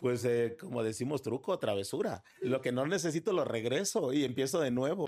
pues eh, como decimos, truco, travesura. Lo que no necesito lo regreso y empiezo de nuevo.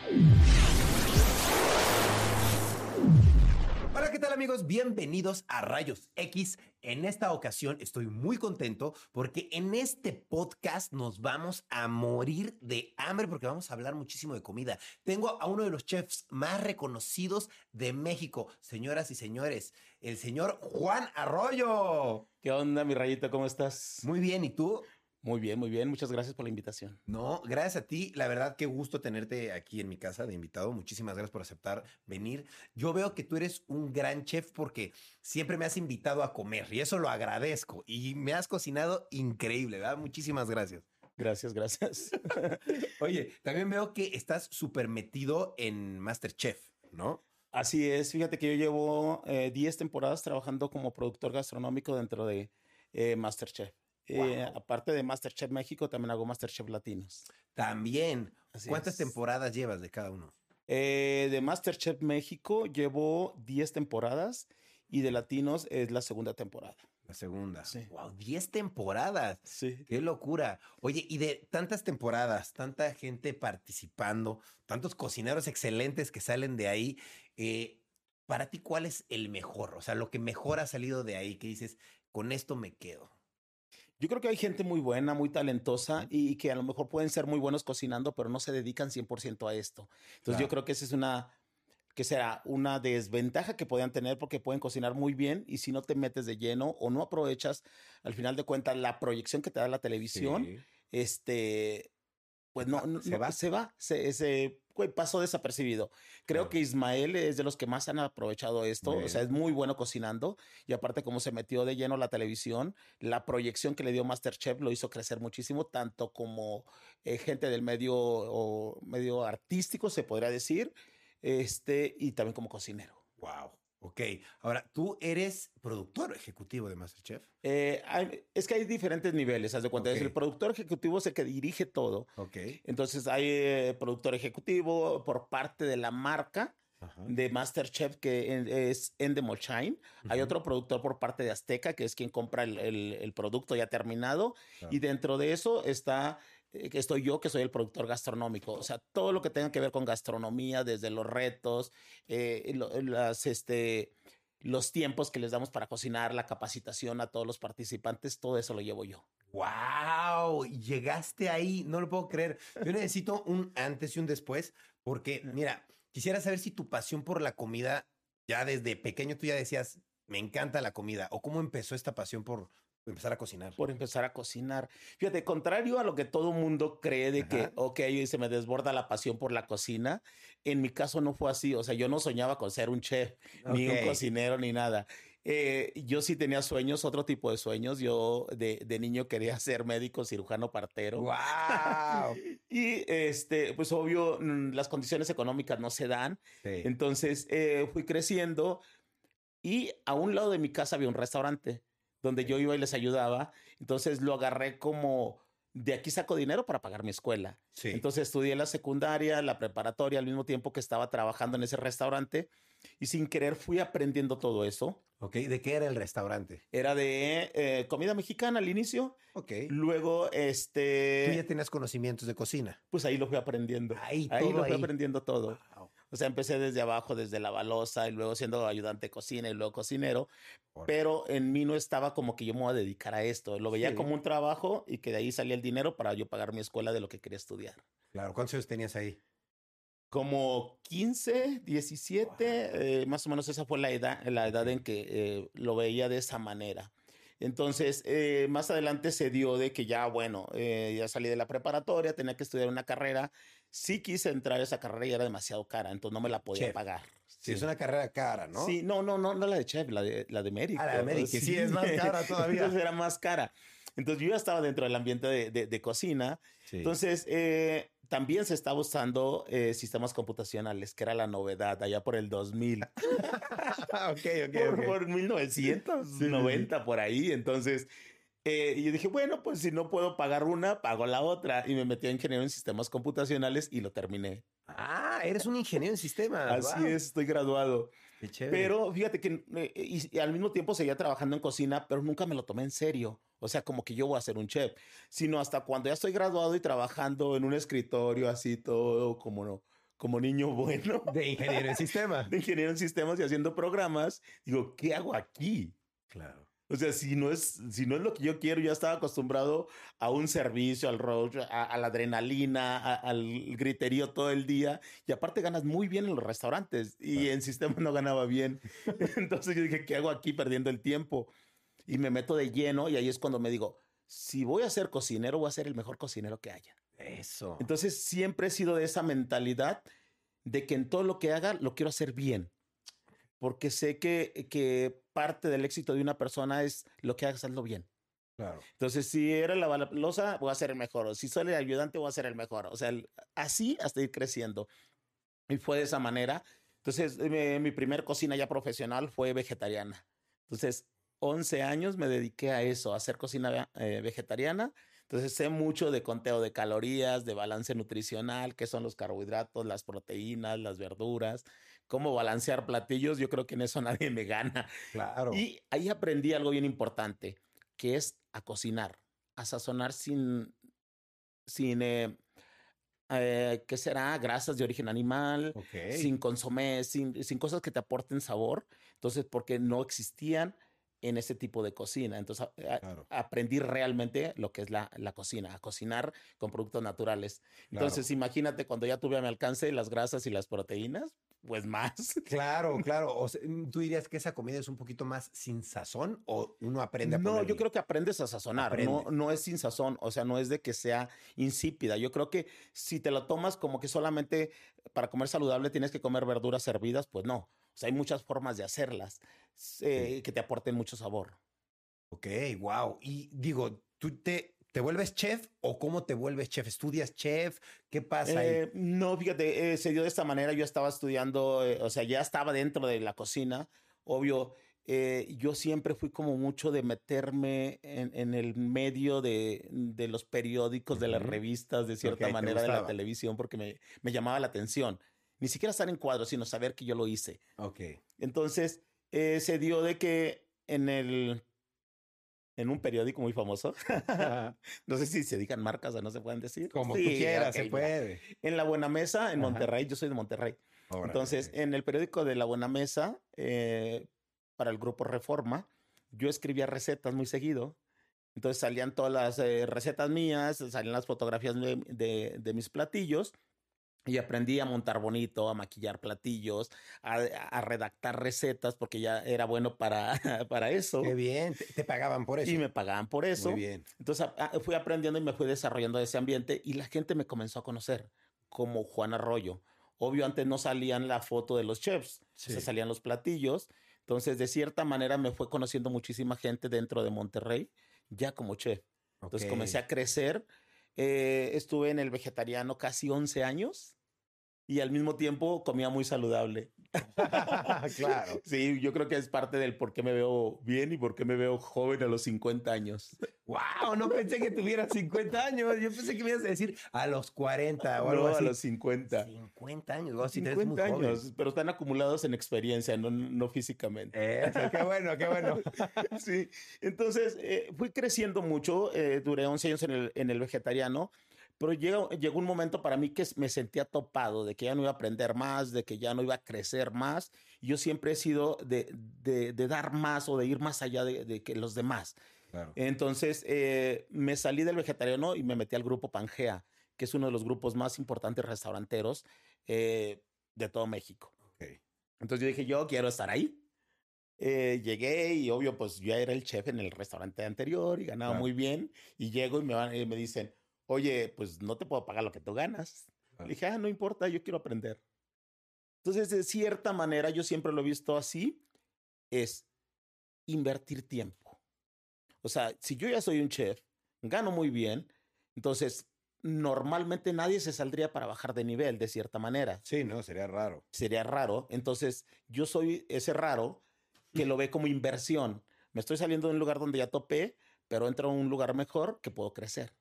Hola, ¿qué tal amigos? Bienvenidos a Rayos X. En esta ocasión estoy muy contento porque en este podcast nos vamos a morir de hambre porque vamos a hablar muchísimo de comida. Tengo a uno de los chefs más reconocidos de México, señoras y señores, el señor Juan Arroyo. ¿Qué onda, mi rayito? ¿Cómo estás? Muy bien, ¿y tú? Muy bien, muy bien. Muchas gracias por la invitación. No, gracias a ti. La verdad, qué gusto tenerte aquí en mi casa de invitado. Muchísimas gracias por aceptar venir. Yo veo que tú eres un gran chef porque siempre me has invitado a comer y eso lo agradezco. Y me has cocinado increíble, ¿verdad? Muchísimas gracias. Gracias, gracias. Oye, también veo que estás súper metido en Masterchef, ¿no? Así es. Fíjate que yo llevo 10 temporadas trabajando como productor gastronómico dentro de eh, Masterchef. Eh, aparte de Masterchef México, también hago Masterchef Latinos. También. Así ¿Cuántas es. temporadas llevas de cada uno? Eh, de Masterchef México llevo 10 temporadas y de Latinos es la segunda temporada. La segunda. Sí. Wow, 10 temporadas. Sí. Qué locura. Oye, y de tantas temporadas, tanta gente participando, tantos cocineros excelentes que salen de ahí, eh, para ti, ¿cuál es el mejor? O sea, lo que mejor ha salido de ahí, que dices, con esto me quedo. Yo creo que hay gente muy buena, muy talentosa y que a lo mejor pueden ser muy buenos cocinando, pero no se dedican 100% a esto. Entonces yo creo que esa es una, que será una desventaja que podrían tener porque pueden cocinar muy bien y si no te metes de lleno o no aprovechas, al final de cuentas, la proyección que te da la televisión, Sí. este, pues no, no- se no- va. se va, se, se- güey, pasó desapercibido. Creo Claro. que Ismael es de los que más han aprovechado esto, o sea, es muy bueno cocinando y aparte como se metió de lleno a la televisión, la proyección que le dio Masterchef lo hizo crecer muchísimo, tanto como eh, gente del medio, o medio artístico, se podría decir, este, y también como cocinero. Wow. Ok. Ahora, tú eres productor ejecutivo de Masterchef. Eh, hay- es que hay diferentes niveles, haz de cuenta. es. El productor ejecutivo es el que dirige todo. Ok. Entonces hay eh, productor ejecutivo por parte de la marca Ajá. de Masterchef que en- es Endemol Shine. Hay otro productor por parte de Azteca que es quien compra el, el- el producto ya terminado. Claro. Y dentro de eso está, que estoy yo que soy el productor gastronómico. O sea, todo lo que tenga que ver con gastronomía, desde los retos, eh, lo- las, este, los tiempos que les damos para cocinar, la capacitación a todos los participantes, todo eso lo llevo yo. ¡Wow! Llegaste ahí, no lo puedo creer. Yo necesito un antes y un después, porque, mira, quisiera saber si tu pasión por la comida, ya desde pequeño tú ya decías, me encanta la comida, o cómo empezó esta pasión por empezar a cocinar. por empezar a cocinar. Fíjate, contrario a lo que todo mundo cree de que, Ajá. ok, se me desborda la pasión por la cocina, en mi caso no fue así. O sea, yo no soñaba con ser un chef, ni un cocinero, ni nada. Eh, yo sí tenía sueños, otro tipo de sueños. Yo de, de niño quería ser médico, cirujano, partero. ¡Wow! Y este, pues obvio, las condiciones económicas no se dan. Entonces eh, fui creciendo y a un lado de mi casa había un restaurante donde yo iba y les ayudaba. Entonces lo agarré como de aquí saco dinero para pagar mi escuela. Sí. Entonces estudié la secundaria, la preparatoria al mismo tiempo que estaba trabajando en ese restaurante y sin querer fui aprendiendo todo eso. ok, ¿de qué era el restaurante? Era de eh, comida mexicana al inicio, Ok. luego Tú ya este, tenías conocimientos de cocina. pues ahí lo fui aprendiendo. Ahí, lo fui ahí. aprendiendo todo. O sea, empecé desde abajo, desde la balosa y luego siendo ayudante de cocina y luego cocinero. Pero en mí no estaba como que yo me voy a dedicar a esto. Lo veía Sí. como un trabajo y que de ahí salía el dinero para yo pagar mi escuela de lo que quería estudiar. Claro, ¿cuántos años tenías ahí? Como 15, 17, eh, más o menos esa fue la edad, la edad en que eh, lo veía de esa manera. Entonces, eh, más adelante se dio de que ya, bueno, eh, ya salí de la preparatoria, tenía que estudiar una carrera. Sí quise entrar a esa carrera y era demasiado cara, entonces no me la podía Chef. pagar. Sí, es una carrera cara, ¿no? Sí, no, no, no, no la de chef, la de, la de médico. Ah, la de que sí es más cara todavía. Entonces era más cara. Entonces yo ya estaba dentro del ambiente de, de, cocina. Entonces eh, también se estaba usando eh, sistemas computacionales, que era la novedad allá por el 2000. ok, ok, por, okay. por 1990, por ahí. Entonces eh, y yo dije, bueno, pues si no puedo pagar una, pago la otra. Y me metí a ingeniero en sistemas computacionales y lo terminé. Ah, eres un ingeniero en sistemas. Así es, estoy graduado. Qué chévere. Pero fíjate que eh, y, al mismo tiempo seguía trabajando en cocina, pero nunca me lo tomé en serio. O sea, como que yo voy a ser un chef, sino hasta cuando ya estoy graduado y trabajando en un escritorio así todo como como niño bueno. De ingeniero en sistemas. De ingeniero en sistemas y haciendo programas. Digo, ¿qué hago aquí? Claro. O sea, si no es, si no es lo que yo quiero, ya estaba acostumbrado a un servicio, al roach, a, la adrenalina, al griterío todo el día. Y aparte ganas muy bien en los restaurantes y en sistema no ganaba bien. Entonces yo dije, ¿qué hago aquí perdiendo el tiempo? Y me meto de lleno y ahí es cuando me digo, si voy a ser cocinero, voy a ser el mejor cocinero que haya. Eso. Entonces siempre he sido de esa mentalidad de que en todo lo que haga lo quiero hacer bien porque sé que, que parte del éxito de una persona es lo que haga hacerlo bien. Claro. Entonces, si era la balosa, voy a ser el mejor. O si soy el ayudante, voy a ser el mejor. O sea, así hasta ir creciendo. Y fue de esa manera. Entonces, mi primer cocina ya profesional fue vegetariana. Entonces, 11 años me dediqué a eso, a hacer cocina eh, vegetariana. Entonces, sé mucho de conteo de calorías, de balance nutricional, qué son los carbohidratos, las proteínas, las verduras cómo balancear platillos, yo creo que en eso nadie me gana. Claro. Y ahí aprendí algo bien importante, que es a cocinar, a sazonar sin, sin, eh, eh, ¿qué será? Grasas de origen animal, sin consomé, sin, sin cosas que te aporten sabor. Entonces, porque no existían en ese tipo de cocina. Entonces aprendí realmente lo que es la, la, cocina, a cocinar con productos naturales. Entonces imagínate cuando ya tuve a mi alcance las grasas y las proteínas, pues más. Claro, claro. O mm, ¿Tú dirías que esa comida es un poquito más sin sazón o uno aprende a No, yo creo que aprendes a sazonar, no, no es sin sazón, o sea, no es de que sea insípida. Yo creo que si te lo tomas como que solamente para comer saludable tienes que comer verduras servidas, pues no. O sea, hay muchas formas de hacerlas eh, que te aporten mucho sabor. Ok, wow. Y digo, tú te ¿Te vuelves chef o cómo te vuelves chef? ¿Estudias chef? ¿Qué pasa ahí? Eh, no, fíjate, eh, se dio de esta manera. Yo estaba estudiando, eh, o sea, ya estaba dentro de la cocina. Obvio, yo siempre fui como mucho de meterme en, el medio de, los periódicos, de las revistas, de cierta manera, de la televisión, porque me, me, llamaba la atención. Ni siquiera estar en cuadros, sino saber que yo lo hice. Ok. Entonces, se dio de que en el en un periódico muy famoso. no sé si se digan marcas o no se pueden decir. Como tú quieras, se puede. En La Buena Mesa, en Monterrey, yo soy de Monterrey. Entonces, en el periódico de La Buena Mesa, eh, para el grupo Reforma, yo escribía recetas muy seguido. Entonces salían todas las eh, recetas mías, salían las fotografías de, de mis platillos y aprendí a montar bonito, a maquillar platillos, a, redactar recetas, porque ya era bueno para, para eso. Qué bien, te, pagaban por eso. Y me pagaban por eso. Muy bien. Entonces fui aprendiendo y me fui desarrollando ese ambiente y la gente me comenzó a conocer como Juan Arroyo. Obvio, antes no salían la foto de los chefs, se salían los platillos. Entonces, de cierta manera, me fue conociendo muchísima gente dentro de Monterrey, ya como chef. Entonces, comencé a crecer eh, estuve en el vegetariano casi 11 años y al mismo tiempo comía muy saludable. claro. Sí, yo creo que es parte del por qué me veo bien y por qué me veo joven a los 50 años. ¡Wow! No pensé que tuviera 50 años. Yo pensé que me ibas a decir a los 40 o algo no, a los 50. 50 años. 50 años, pero están acumulados en experiencia, no, no físicamente. Eso, qué bueno, qué bueno. sí, entonces eh, fui creciendo mucho. Eh, duré 11 años en el, en el vegetariano pero llegó, llegó un momento para mí que me sentía topado, de que ya no iba a aprender más, de que ya no iba a crecer más. Yo siempre he sido de, de, dar más o de ir más allá de, que los demás. Entonces eh, me salí del vegetariano y me metí al grupo Pangea, que es uno de los grupos más importantes restauranteros eh, de todo México. Entonces yo dije, yo quiero estar ahí. Eh, llegué y obvio, pues yo era el chef en el restaurante anterior y ganaba muy bien. Y llego y me, van, y me dicen, oye, pues no te puedo pagar lo que tú ganas. Le dije, ah, no importa, yo quiero aprender. Entonces, de cierta manera, yo siempre lo he visto así, es invertir tiempo. O sea, si yo ya soy un chef, gano muy bien, entonces normalmente nadie se saldría para bajar de nivel de cierta manera. Sí, no, sería raro. Sería raro. Entonces, yo soy ese raro que lo ve como inversión. Me estoy saliendo de un lugar donde ya topé, pero entro a un lugar mejor que puedo crecer.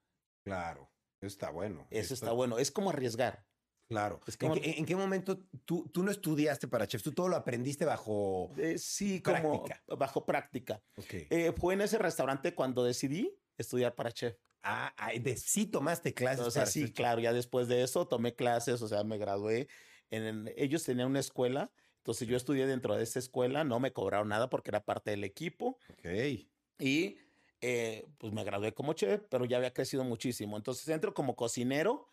Claro, eso está bueno. Eso está bueno. Es como arriesgar. Claro. ¿En, qué, momento tú, tú no estudiaste para chef? ¿Tú todo lo aprendiste bajo eh, Sí, como bajo práctica. Eh, fue en ese restaurante cuando decidí estudiar para chef. Ah, de, sí tomaste clases. O sea, sí, claro. Ya después de eso tomé clases, o sea, me gradué. En, ellos tenían una escuela, entonces yo estudié dentro de esa escuela, no me cobraron nada porque era parte del equipo. Ok. Y eh, pues me gradué como chef, pero ya había crecido muchísimo. Entonces entro como cocinero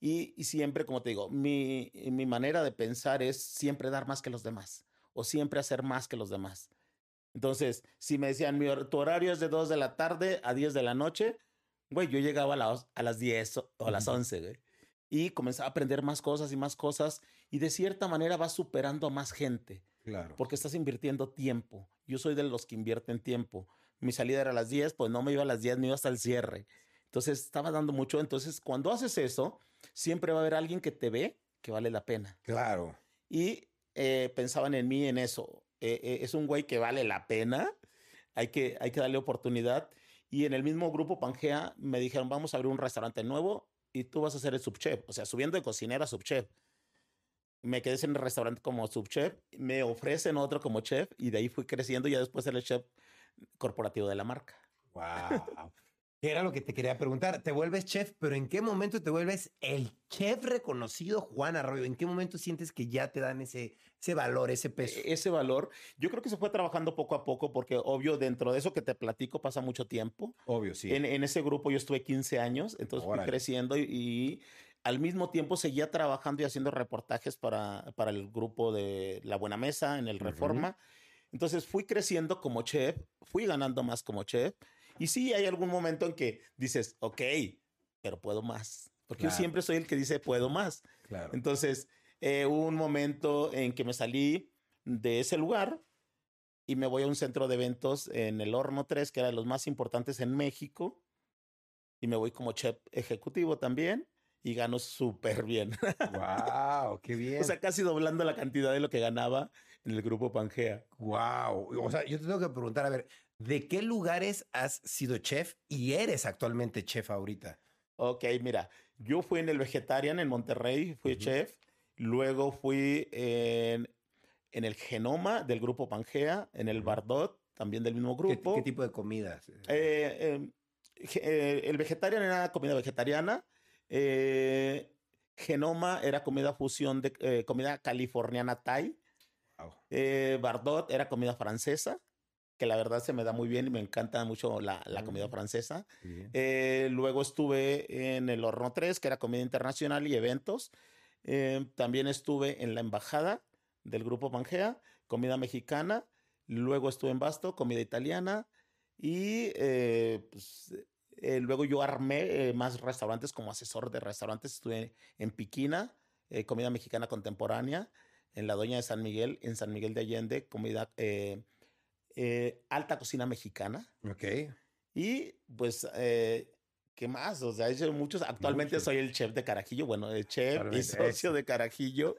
y, y siempre, como te digo, mi, mi manera de pensar es siempre dar más que los demás o siempre hacer más que los demás. Entonces, si me decían, mi, tu horario es de 2 de la tarde a 10 de la noche, güey, yo llegaba a, las, a las 10 o a las 11, güey. Y comenzaba a aprender más cosas y más cosas. Y de cierta manera vas superando a más gente. Claro. Porque estás invirtiendo tiempo. Yo soy de los que invierten tiempo. Mi salida era a las 10, pues no me iba a las 10, me iba hasta el cierre. Entonces estaba dando mucho. Entonces, cuando haces eso, siempre va a haber alguien que te ve que vale la pena. Claro. Y eh, pensaban en mí en eso. Eh, eh, es un güey que vale la pena. Hay que, hay que darle oportunidad. Y en el mismo grupo Pangea me dijeron, vamos a abrir un restaurante nuevo y tú vas a ser el subchef. O sea, subiendo de cocinera a subchef. Me quedé en el restaurante como subchef, me ofrecen otro como chef y de ahí fui creciendo y ya después ser el chef corporativo de la marca. Wow. Era lo que te quería preguntar. Te vuelves chef, pero ¿en qué momento te vuelves el chef reconocido Juan Arroyo? ¿En qué momento sientes que ya te dan ese, ese valor, ese peso? E-, ese valor, yo creo que se fue trabajando poco a poco, porque obvio, dentro de eso que te platico pasa mucho tiempo. Obvio, sí. En, ese grupo yo estuve 15 años, entonces fui creciendo y, al mismo tiempo seguía trabajando y haciendo reportajes para, para el grupo de La Buena Mesa en el Reforma. Entonces fui creciendo como chef, fui ganando más como chef y sí, hay algún momento en que dices, ok, pero puedo más. Porque yo siempre soy el que dice, puedo más. Claro. Entonces, eh, hubo un momento en que me salí de ese lugar y me voy a un centro de eventos en el Horno 3, que era de los más importantes en México. Y me voy como chef ejecutivo también y gano súper bien. ¡Wow! ¡Qué bien! o sea, casi doblando la cantidad de lo que ganaba en el grupo Pangea. ¡Wow! O sea, yo te tengo que preguntar, a ver, ¿De qué lugares has sido chef y eres actualmente chef ahorita? Ok, mira, yo fui en el Vegetarian en Monterrey, fui chef. Luego fui en, en, el Genoma del grupo Pangea, en el Bardot, también del mismo grupo. ¿Qué, tipo de comidas? Eh, em, eh, el Vegetarian era comida vegetariana. Eh, Genoma era comida fusión de comida californiana Thai. Bardot era comida francesa que la verdad se me da muy bien y me encanta mucho la, la comida francesa. Eh, luego estuve en el Horno 3, que era comida internacional y eventos. Eh, también estuve en la embajada del grupo Pangea, comida mexicana. Luego estuve en Basto, comida italiana. Y pues, luego yo armé más restaurantes como asesor de restaurantes. Estuve en Piquina, comida mexicana contemporánea. En la Doña de San Miguel, en San Miguel de Allende, comida eh, alta cocina mexicana. Ok. Y pues, eh, ¿qué más? O sea, hecho muchos. Actualmente soy el chef de Carajillo, bueno, el chef y socio de Carajillo.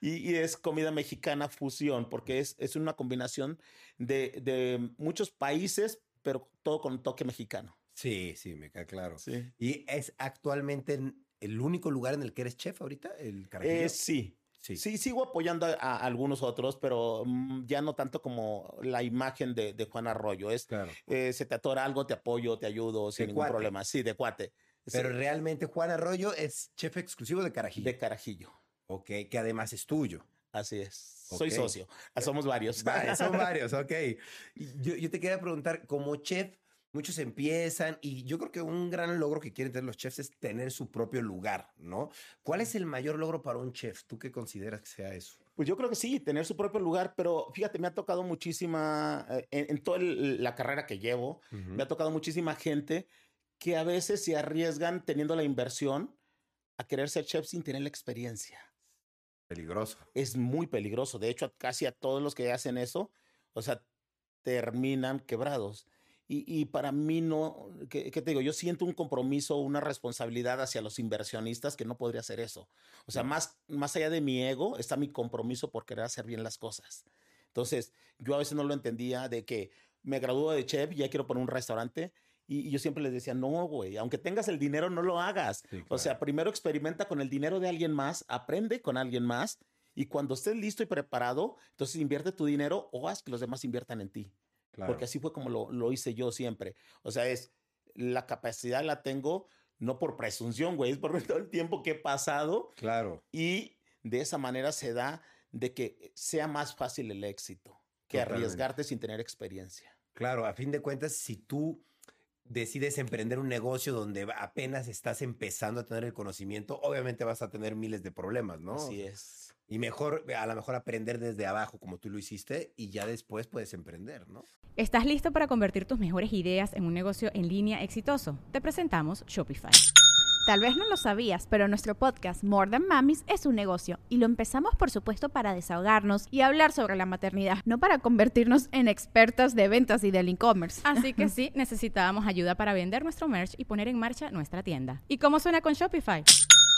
Y, es comida mexicana fusión, porque es, es una combinación de, de, muchos países, pero todo con toque mexicano. Sí, sí, me queda claro. Sí. ¿Y es actualmente el único lugar en el que eres chef ahorita, el Carajillo? Eh, sí, Sí. sigo apoyando a, algunos otros, pero mm, ya no tanto como la imagen de, Juan Arroyo. Es, eh, se te atora algo, te apoyo, te ayudo sin ningún problema. Sí, de cuate. Pero realmente Juan Arroyo es chef exclusivo de Carajillo. De Carajillo. Ok, que además es tuyo. Así es. Soy socio. Somos varios. son varios, ok. Yo, yo te quería preguntar, como chef, muchos empiezan y yo creo que un gran logro que quieren tener los chefs es tener su propio lugar, ¿no? ¿Cuál es el mayor logro para un chef? ¿Tú qué consideras que sea eso? Pues yo creo que sí, tener su propio lugar, pero fíjate, me ha tocado muchísima, eh, en, toda la carrera que llevo, me ha tocado muchísima gente que a veces se arriesgan teniendo la inversión a querer ser chef sin tener la experiencia. Peligroso. Es muy peligroso. De hecho, casi a todos los que hacen eso, o sea, terminan quebrados. Y, para mí no, ¿qué, te digo? Yo siento un compromiso, una responsabilidad hacia los inversionistas que no podría hacer eso. O sea, más, más allá de mi ego está mi compromiso por querer hacer bien las cosas. Entonces, yo a veces no lo entendía de que me gradúo de chef y ya quiero poner un restaurante. Y, yo siempre les decía, no, güey, aunque tengas el dinero, no lo hagas. O sea, primero experimenta con el dinero de alguien más, aprende con alguien más y cuando estés listo y preparado, entonces invierte tu dinero o haz que los demás inviertan en ti. Porque así fue como lo, hice yo siempre. O sea, es la capacidad la tengo no por presunción, güey, es por todo el tiempo que he pasado. Claro. Y de esa manera se da de que sea más fácil el éxito que arriesgarte sin tener experiencia. Claro, a fin de cuentas, si tú decides emprender un negocio donde apenas estás empezando a tener el conocimiento, obviamente vas a tener miles de problemas, ¿no? Así es. Y mejor, a lo mejor aprender desde abajo como tú lo hiciste y ya después puedes emprender, ¿no? ¿Estás listo para convertir tus mejores ideas en un negocio en línea exitoso? Te presentamos Shopify. Tal vez no lo sabías, pero nuestro podcast More Than Mamis es un negocio y lo empezamos por supuesto para desahogarnos y hablar sobre la maternidad, no para convertirnos en expertas de ventas y del e-commerce. Así que sí, necesitábamos ayuda para vender nuestro merch y poner en marcha nuestra tienda. ¿Y cómo suena con Shopify?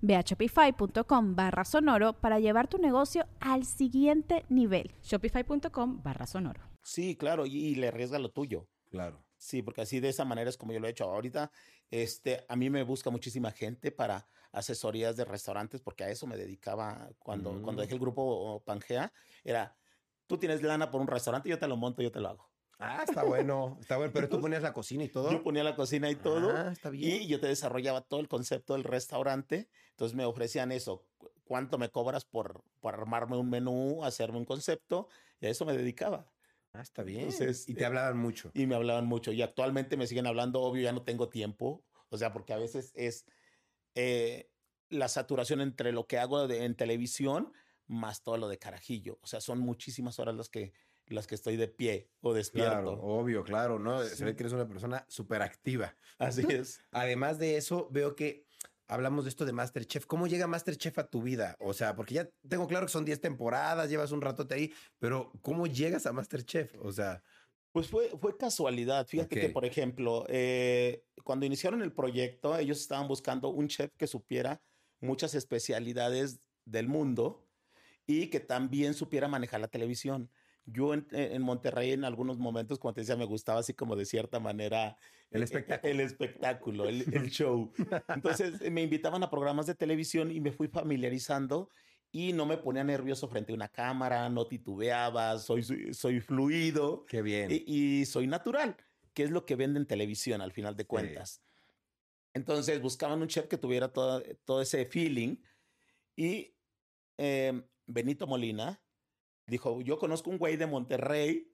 Ve a shopify.com barra sonoro para llevar tu negocio al siguiente nivel. Shopify.com barra sonoro. Sí, claro, y, le arriesga lo tuyo. Claro. Sí, porque así de esa manera es como yo lo he hecho ahorita. Este, a mí me busca muchísima gente para asesorías de restaurantes, porque a eso me dedicaba cuando, cuando mm. dejé el grupo Pangea. Era, tú tienes lana por un restaurante, yo te lo monto, yo te lo hago. Ah, está bueno, está bueno. Pero tú ponías la cocina y todo. Yo ponía la cocina y todo. Ah, está bien. Y yo te desarrollaba todo el concepto del restaurante. Entonces me ofrecían eso. ¿Cuánto me cobras por, por armarme un menú, hacerme un concepto? Y a eso me dedicaba. Ah, está bien. y te hablaban mucho. Y me hablaban mucho. Y actualmente me siguen hablando, obvio, ya no tengo tiempo. O sea, porque a veces es eh, la saturación entre lo que hago en televisión más todo lo de carajillo. O sea, son muchísimas horas las que las que estoy de pie o despierto. Claro, obvio, claro, ¿no? Se ve que eres una persona súper activa. Así es. Además de eso, veo que hablamos de esto de Masterchef. ¿Cómo llega Masterchef a tu vida? O sea, porque ya tengo claro que son 10 temporadas, llevas un ratote ahí, pero ¿cómo llegas a Masterchef? O sea... Pues fue, fue casualidad. Fíjate que, por ejemplo, eh, cuando iniciaron el proyecto, ellos estaban buscando un chef que supiera muchas especialidades del mundo y que también supiera manejar la televisión. Yo en, en, Monterrey en algunos momentos, como te decía, me gustaba así como de cierta manera el eh, espectáculo, el, espectáculo, el, el show. Entonces me invitaban a programas de televisión y me fui familiarizando y no me ponía nervioso frente a una cámara, no titubeaba, soy, soy fluido. Qué bien. Y, soy natural, que es lo que vende en televisión al final de cuentas. Entonces buscaban un chef que tuviera todo, todo ese feeling y eh, Benito Molina Dijo, yo conozco un güey de Monterrey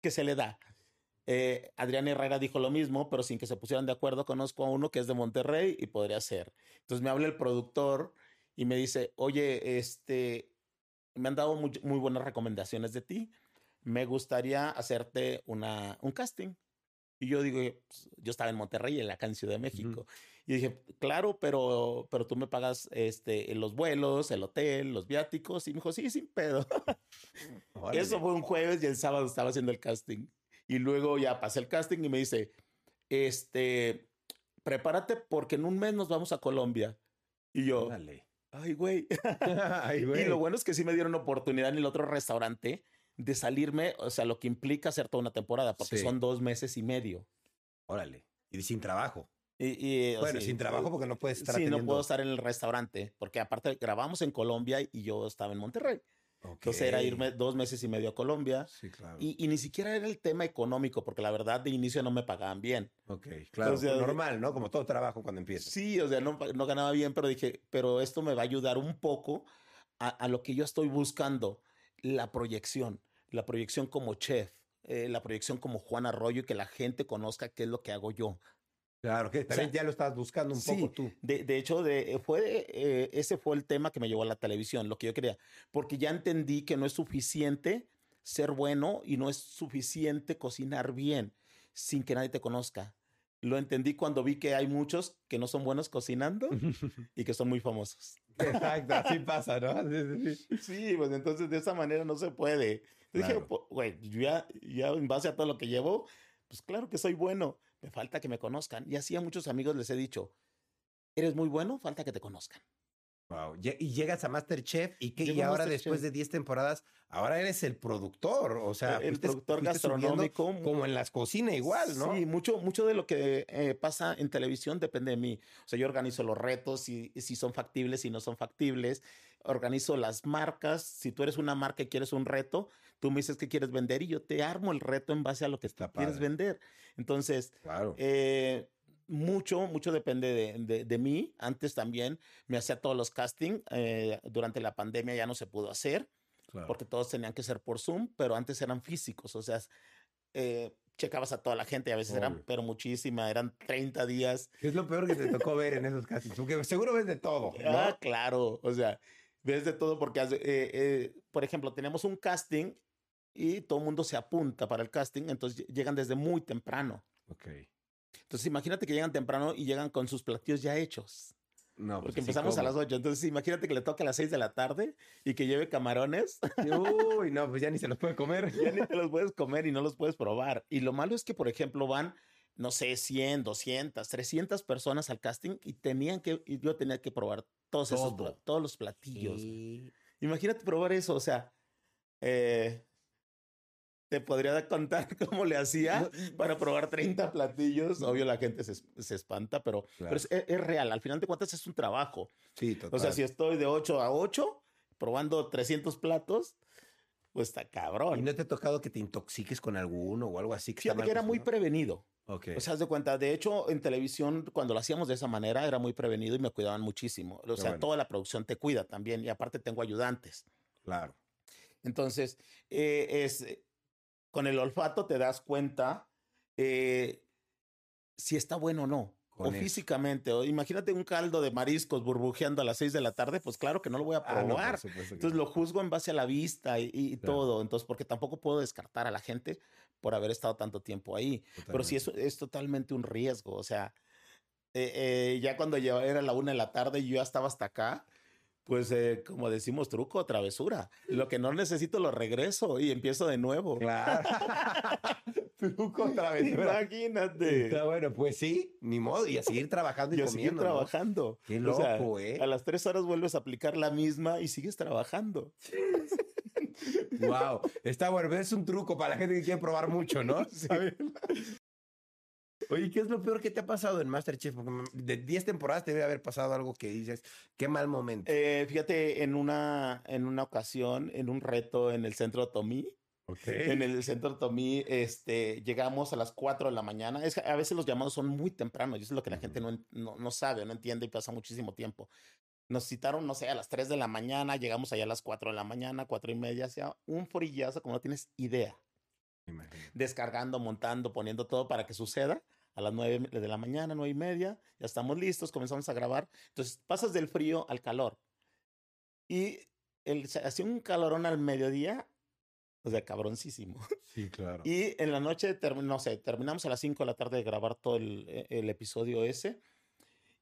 que se le da. Eh, Adrián Herrera dijo lo mismo, pero sin que se pusieran de acuerdo, conozco a uno que es de Monterrey y podría ser. Entonces me habla el productor y me dice, oye, este, me han dado muy, buenas recomendaciones de ti. Me gustaría hacerte una, un casting. Y yo digo, pues, yo estaba en Monterrey, en la en Ciudad de México. Y dije, claro, pero, pero tú me pagas este, los vuelos, el hotel, los viáticos. Y me dijo, sí, sin pedo. Eso fue un jueves y el sábado estaba haciendo el casting. Y luego ya pasé el casting y me dice, este, prepárate porque en un mes nos vamos a Colombia. Y yo, ay, güey. ay, güey. Y lo bueno es que sí me dieron oportunidad en el otro restaurante de salirme, o sea, lo que implica hacer toda una temporada, porque son dos meses y medio. Órale. Y sin trabajo. Y, bueno, sin trabajo porque no puedes estar Sí, no puedo estar en el restaurante, porque aparte grabamos en Colombia y yo estaba en Monterrey. Entonces era irme dos meses y medio a Colombia. Sí, claro. Y, ni siquiera era el tema económico, porque la verdad de inicio no me pagaban bien. Ok, claro. normal, ¿no? Como todo trabajo cuando empieza. Sí, o sea, no, no ganaba bien, pero dije, pero esto me va a ayudar un poco a, lo que yo estoy buscando, la proyección, la proyección como chef, eh, la proyección como Juan Arroyo y que la gente conozca qué es lo que hago yo. Claro, que también ya lo estabas buscando un poco tú. De, de hecho, de, fue, eh, ese fue el tema que me llevó a la televisión, lo que yo quería, porque ya entendí que no es suficiente ser bueno y no es suficiente cocinar bien sin que nadie te conozca. Lo entendí cuando vi que hay muchos que no son buenos cocinando y que son muy famosos. Exacto, así pasa, ¿no? Sí, pues entonces de esa manera no se puede. Dije, güey, ya, ya en base a todo lo que llevo, pues claro que soy bueno me falta que me conozcan. Y así a muchos amigos les he dicho, eres muy bueno, falta que te conozcan. Wow. Y llegas a Masterchef y que y ahora después de 10 temporadas, ahora eres el productor, o sea, el productor gastronómico como en las cocinas igual, ¿no? Sí, mucho mucho de lo que eh, pasa en televisión depende de mí. O sea, yo organizo los retos y si son factibles y no son factibles, organizo las marcas, si tú eres una marca y quieres un reto, tú me dices que quieres vender y yo te armo el reto en base a lo que Está quieres vender. Entonces, claro. eh, mucho, mucho depende de, de, mí. Antes también me hacía todos los castings. Eh, durante la pandemia ya no se pudo hacer porque todos tenían que ser por Zoom, pero antes eran físicos. O sea, eh, checabas a toda la gente y a veces eran, pero muchísima, eran 30 días. ¿Qué es lo peor que te tocó ver en esos castings? Porque seguro ves de todo. Ah, claro. O sea, ves de todo porque, eh, por ejemplo, tenemos un casting y todo el mundo se apunta para el casting, entonces llegan desde muy temprano. Ok. Entonces imagínate que llegan temprano y llegan con sus platillos ya hechos. No, pues porque empezamos a las 8. Entonces, imagínate que le toca a las 6 de la tarde y que lleve camarones. Uy, no, pues ya ni se los puede comer. ya ni te los puedes comer y no los puedes probar. Y lo malo es que, por ejemplo, van, no sé, 100, 200, 300 personas al casting y tenían que, y yo tenía que probar todos esos, todos los platillos. Imagínate probar eso, o sea, eh, te podría contar cómo le hacía para probar 30 platillos. Obvio, la gente se, se espanta, pero, pero es, es, real. Al final de cuentas, es un trabajo. Sí, total. O sea, si estoy de 8 a 8 probando 300 platos, pues está cabrón. ¿Y no te ha tocado que te intoxiques con alguno o algo así? Que Fíjate que era muy prevenido. Okay. O sea, haz de cuenta, de hecho, en televisión, cuando lo hacíamos de esa manera, era muy prevenido y me cuidaban muchísimo. O sea, toda la producción te cuida también y aparte tengo ayudantes. Claro. Entonces, eh, es, con el olfato te das cuenta eh, si está bueno o no. o físicamente. O imagínate un caldo de mariscos burbujeando a las seis de la tarde, pues claro que no lo voy a ah, probar. Entonces lo juzgo en base a la vista y, todo. Entonces, porque tampoco puedo descartar a la gente por haber estado tanto tiempo ahí. Pero sí, eso es totalmente un riesgo. O sea, eh, eh, ya cuando ya era la una de la tarde y yo ya estaba hasta acá, pues eh, como decimos, truco, travesura. Lo que no necesito lo regreso y empiezo de nuevo. Claro. truco, travesura. Imagínate. Está bueno, pues sí, ni modo. Y a seguir trabajando y, a seguir trabajando. Qué loco, eh. A las tres horas vuelves a aplicar la misma y sigues trabajando. Wow. Está bueno, es un truco para la gente que quiere probar mucho, ¿no? Sí. Oye, ¿qué es lo peor que te ha pasado en Masterchef? Porque de 10 temporadas te debe haber pasado algo que dices, qué mal momento. Eh, fíjate, en una, en una ocasión, en un reto en el centro Tomí, Okay. En el centro Tomí, este, llegamos a las 4 de la mañana. Es que a veces los llamados son muy tempranos y eso es lo que la gente no, no, no sabe, no entiende y pasa muchísimo tiempo. Nos citaron, no sé, a las 3 de la mañana, llegamos allá a las 4 de la mañana, 4 y media, hacía un frillazo como no tienes idea. Descargando, montando, poniendo todo para que suceda a las nueve de la mañana, nueve y media, ya estamos listos, comenzamos a grabar. Entonces pasas del frío al calor. Y el, hacía un calorón al mediodía, o sea, cabroncísimo. Sí, claro. Y en la noche, no sé, terminamos a las cinco de la tarde de grabar todo el, e, el episodio ese.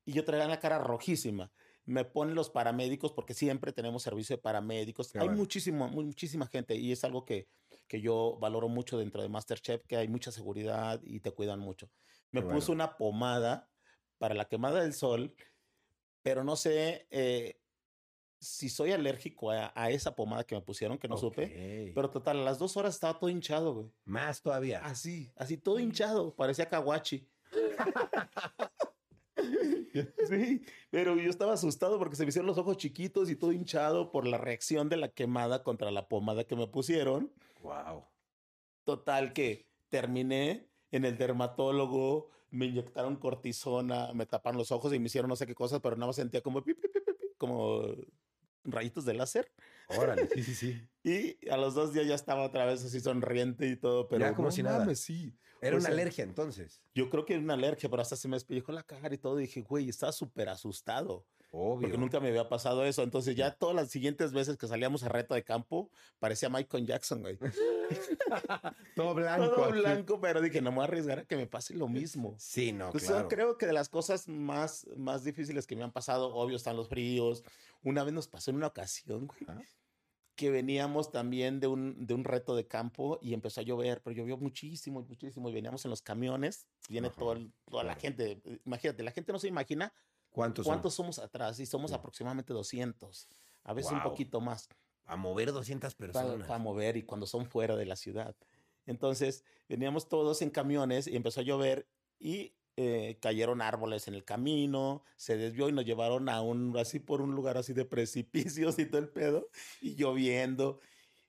Y yo traía la cara rojísima. Me ponen los paramédicos, porque siempre tenemos servicio de paramédicos. hay muchísimo, muchísima gente y es algo que, que yo valoro mucho dentro de Masterchef, que hay mucha seguridad y te cuidan mucho. Me puso una pomada para la quemada del sol, pero no sé eh, si soy alérgico a, esa pomada que me pusieron, que no supe. Pero total, a las dos horas estaba todo hinchado, güey. Más todavía. Así, así todo hinchado. Parecía kawachi. sí, pero yo estaba asustado porque se me hicieron los ojos chiquitos y todo hinchado por la reacción de la quemada contra la pomada que me pusieron. Wow. Total que terminé en el dermatólogo, me inyectaron cortisona, me taparon los ojos y me hicieron no sé qué cosas, pero nada más sentía como, como rayitos de láser. Órale, sí, sí, sí. Y a los dos días ya estaba otra vez así sonriente y todo, pero Ya como si nada. sí. Era O una alergia entonces. Yo creo que era una alergia, pero hasta se me despellejó la cara y todo. Y dije, güey, estaba súper asustado. Obvio. Porque nunca me había pasado eso. Entonces, ya todas las siguientes veces que salíamos a reto de campo, parecía Michael Jackson, güey. Todo blanco. Todo blanco, pero dije, no me voy a arriesgar a que me pase lo mismo. Sí, no, Entonces, claro. yo creo que de las cosas más, más difíciles que me han pasado, obvio, están los fríos. Una vez nos pasó en una ocasión, güey, que veníamos también de un, de un reto de campo y empezó a llover, pero llovió muchísimo, muchísimo. Y veníamos en los camiones, viene todo toda la gente. Imagínate, la gente no se imagina ¿Cuántos, son? cuántos somos atrás y somos Sí. aproximadamente 200, a veces un Guau. poquito más A mover 200 para, personas. para mover y cuando son fuera de la ciudad. Entonces, veníamos todos en camiones y empezó a llover y eh, cayeron árboles en el camino, se desvió y nos llevaron a un, así por un lugar así de precipicios y todo el pedo, y lloviendo.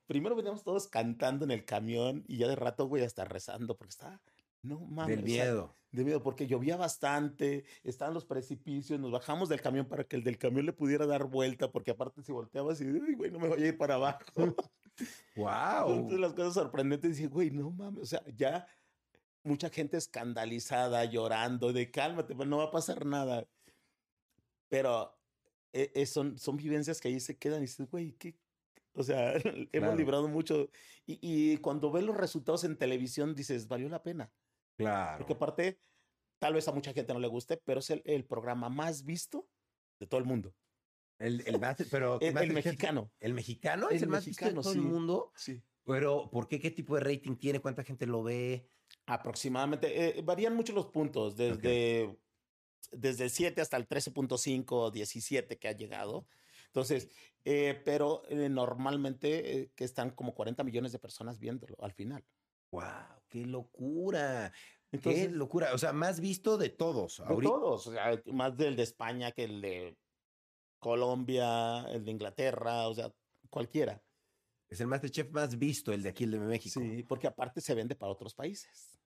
Primero veníamos todos cantando en el camión y ya de rato, güey, hasta rezando porque estaba, no mames. Del o sea, miedo. de miedo, porque llovía bastante, estaban los precipicios, nos bajamos del camión para que el del camión le pudiera dar vuelta, porque aparte si volteabas y, uy, güey, no me voy a ir para abajo. ¡Wow! Entonces las cosas sorprendentes, dije, güey, no mames, o sea, ya mucha gente escandalizada, llorando, de cálmate, no va a pasar nada. Pero eh, eh, son, son vivencias que ahí se quedan y dices, güey, ¿qué? O sea, hemos Claro. librado mucho. Y, y cuando ves los resultados en televisión, dices, valió la pena. Claro. Porque aparte, tal vez a mucha gente no le guste, pero es el, el programa más visto de todo el mundo. El, el más- pero El, el Masterchef- mexicano. ¿El mexicano es El el más visto de todo sí. el mundo? Sí. Pero, ¿por qué? ¿Qué tipo de rating tiene? ¿Cuánta gente lo ve? Aproximadamente. eh, varían mucho los puntos, desde, desde el 7 hasta el 13.5, 17 que ha llegado. Entonces, eh, pero eh, normalmente eh, que están como 40 millones de personas viéndolo al final. ¡Wow! ¡Qué locura! ¡Qué Entonces, locura! O sea, más visto de todos. de ahorita. todos, o sea, más del de España que el de Colombia, el de Inglaterra, o sea, cualquiera. Es el Masterchef más visto, el de aquí, el de México. Sí, porque aparte se vende para otros países.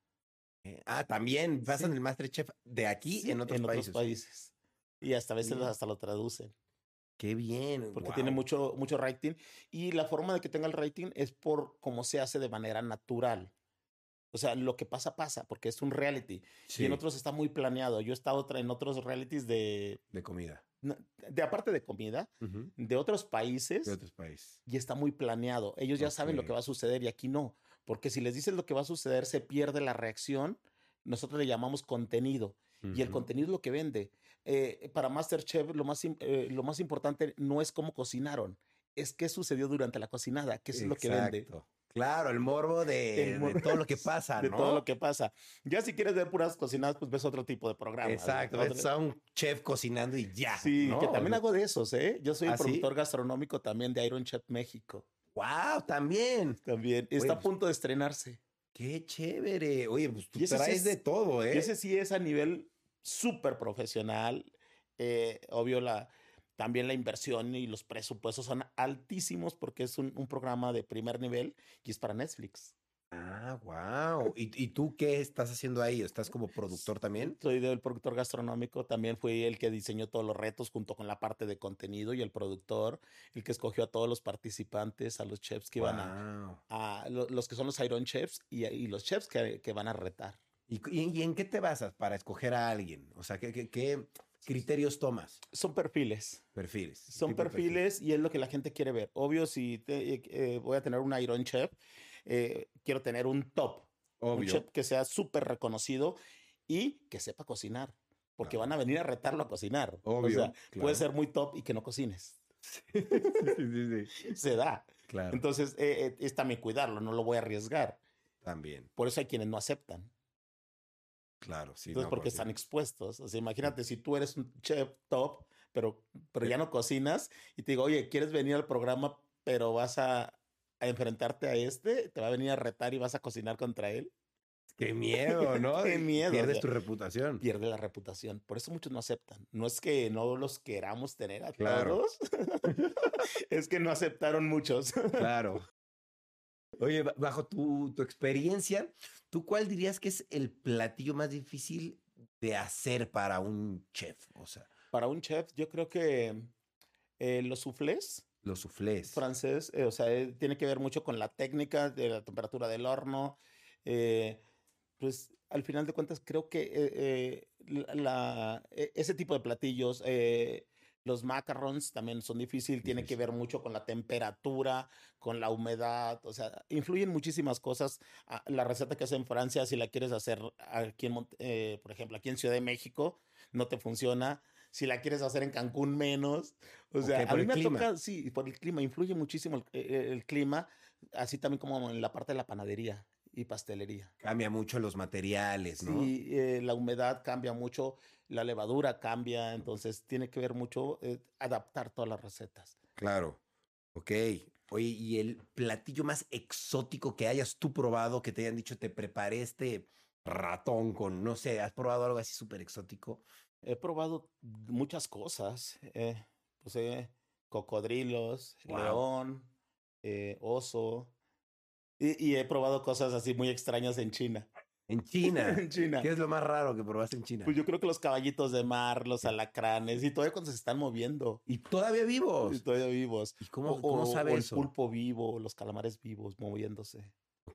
Eh, Ah, también pasan Sí. el Masterchef de aquí Sí, en otros países. países. Y hasta a veces Bien. hasta lo traducen. Qué bien. porque tiene mucho, mucho rating. Y la forma de que tenga el rating es por cómo se hace de manera natural. O sea, lo que pasa, pasa, porque es un reality. Sí, Y en otros está muy planeado. Yo he estado en otros realities de, de comida. de aparte de comida, Ujú. de otros países, De otros países. y está muy planeado. Ellos ya saben lo que va a suceder y aquí no. Porque si les dices lo que va a suceder, se pierde la reacción. Nosotros le llamamos contenido. Y el contenido es lo que vende. Eh, para Masterchef, lo más, eh, lo más importante no es cómo cocinaron, es qué sucedió durante la cocinada, que es lo que vende. Claro, el morbo de, El de morbo, todo lo que pasa, De ¿no? todo lo que pasa. Ya si quieres ver puras cocinadas, pues ves otro tipo de programa. Exacto. Otro- ves a un chef cocinando y ya. Sí, ¿no? que también hago de esos, ¿eh? Yo soy el ¿Ah, sí? productor gastronómico también de Iron Chef México. ¡Wow! También. También. Está Oye, a punto de estrenarse. ¡Qué chévere! Oye, pues tú sí traes es- de todo, ¿eh? Y ese sí es a nivel súper profesional. Eh, obvio, la, también la inversión y los presupuestos son altísimos porque es un, un programa de primer nivel y es para Netflix. Ah, wow. ¿Y, y tú qué estás haciendo ahí? ¿Estás como productor también? Soy del productor gastronómico, también fui el que diseñó todos los retos junto con la parte de contenido y el productor, el que escogió a todos los participantes, a los chefs que iban a, Guau. a lo- los que son los Iron Chefs y, y los chefs que, que van a retar. ¿Y, y- y en qué te basas para escoger a alguien? O sea, ¿qué, qué- qué criterios tomas? Son perfiles. Perfiles. Son perfil. perfiles y es lo que la gente quiere ver. Obvio, si te- eh, eh, voy a tener un Iron Chef, eh, quiero tener un top. Un Obvio. chef que sea súper reconocido y que sepa cocinar. Porque Claro. van a venir a retarlo a cocinar. Obvio, O sea, claro. puede ser muy top y que no cocines. sí, sí, sí. Se da. Claro. Entonces, es también cuidarlo, no lo voy a arriesgar. También. Por eso hay quienes no aceptan. Claro, sí. Entonces, no, porque pues, están expuestos. O sea, imagínate si tú eres un chef top, pero, pero ya no cocinas y te digo, oye, ¿quieres venir al programa, pero vas a, a enfrentarte a este? ¿Te va a venir a retar y vas a cocinar contra él? Qué miedo, ¿no? Qué miedo, o Pierdes sea, tu reputación. Pierde la reputación. Por eso muchos no aceptan. No es que no los queramos tener a Claro. todos, es que no aceptaron muchos. Claro. Oye, ba- bajo tu, tu experiencia, ¿tú cuál dirías que es el platillo más difícil de hacer para un chef? O sea, Para un chef, yo creo que Eh, los soufflés. Los soufflés. Francés, eh, o sea, eh, tiene que ver mucho con la técnica de la temperatura del horno. pues al final de cuentas creo que la, e, ese tipo de platillos los macarons también son difíciles, tiene que ver mucho con la temperatura, con la humedad, o sea, influyen muchísimas cosas. Ah, la receta que hace en Francia, si la quieres hacer aquí en, eh, por ejemplo, aquí en Ciudad de México, no te funciona. Si la quieres hacer en Cancún, menos. O sea, a mí me toca, sí, por el clima, influye muchísimo el, eh, el clima, así también como en la parte de la panadería y pastelería. Cambia mucho los materiales, ¿no? Sí, eh, la humedad cambia mucho, la levadura cambia, entonces tiene que ver mucho eh, adaptar todas las recetas. Claro, ok. Oye, ¿y el platillo más exótico que hayas tú probado, que te hayan dicho, te preparé este ratón con, no sé, ¿has probado algo así súper exótico? He probado muchas cosas, eh, pues cocodrilos, león, oso, y, he probado cosas así muy extrañas en China. En China. en China. ¿Qué es lo más raro que probaste en China? Pues yo creo que los caballitos de mar, los alacranes, y todavía cuando se están moviendo. ¿Y todavía vivos? Y todavía vivos. ¿Y cómo, cómo sabes El pulpo vivo, los calamares vivos moviéndose.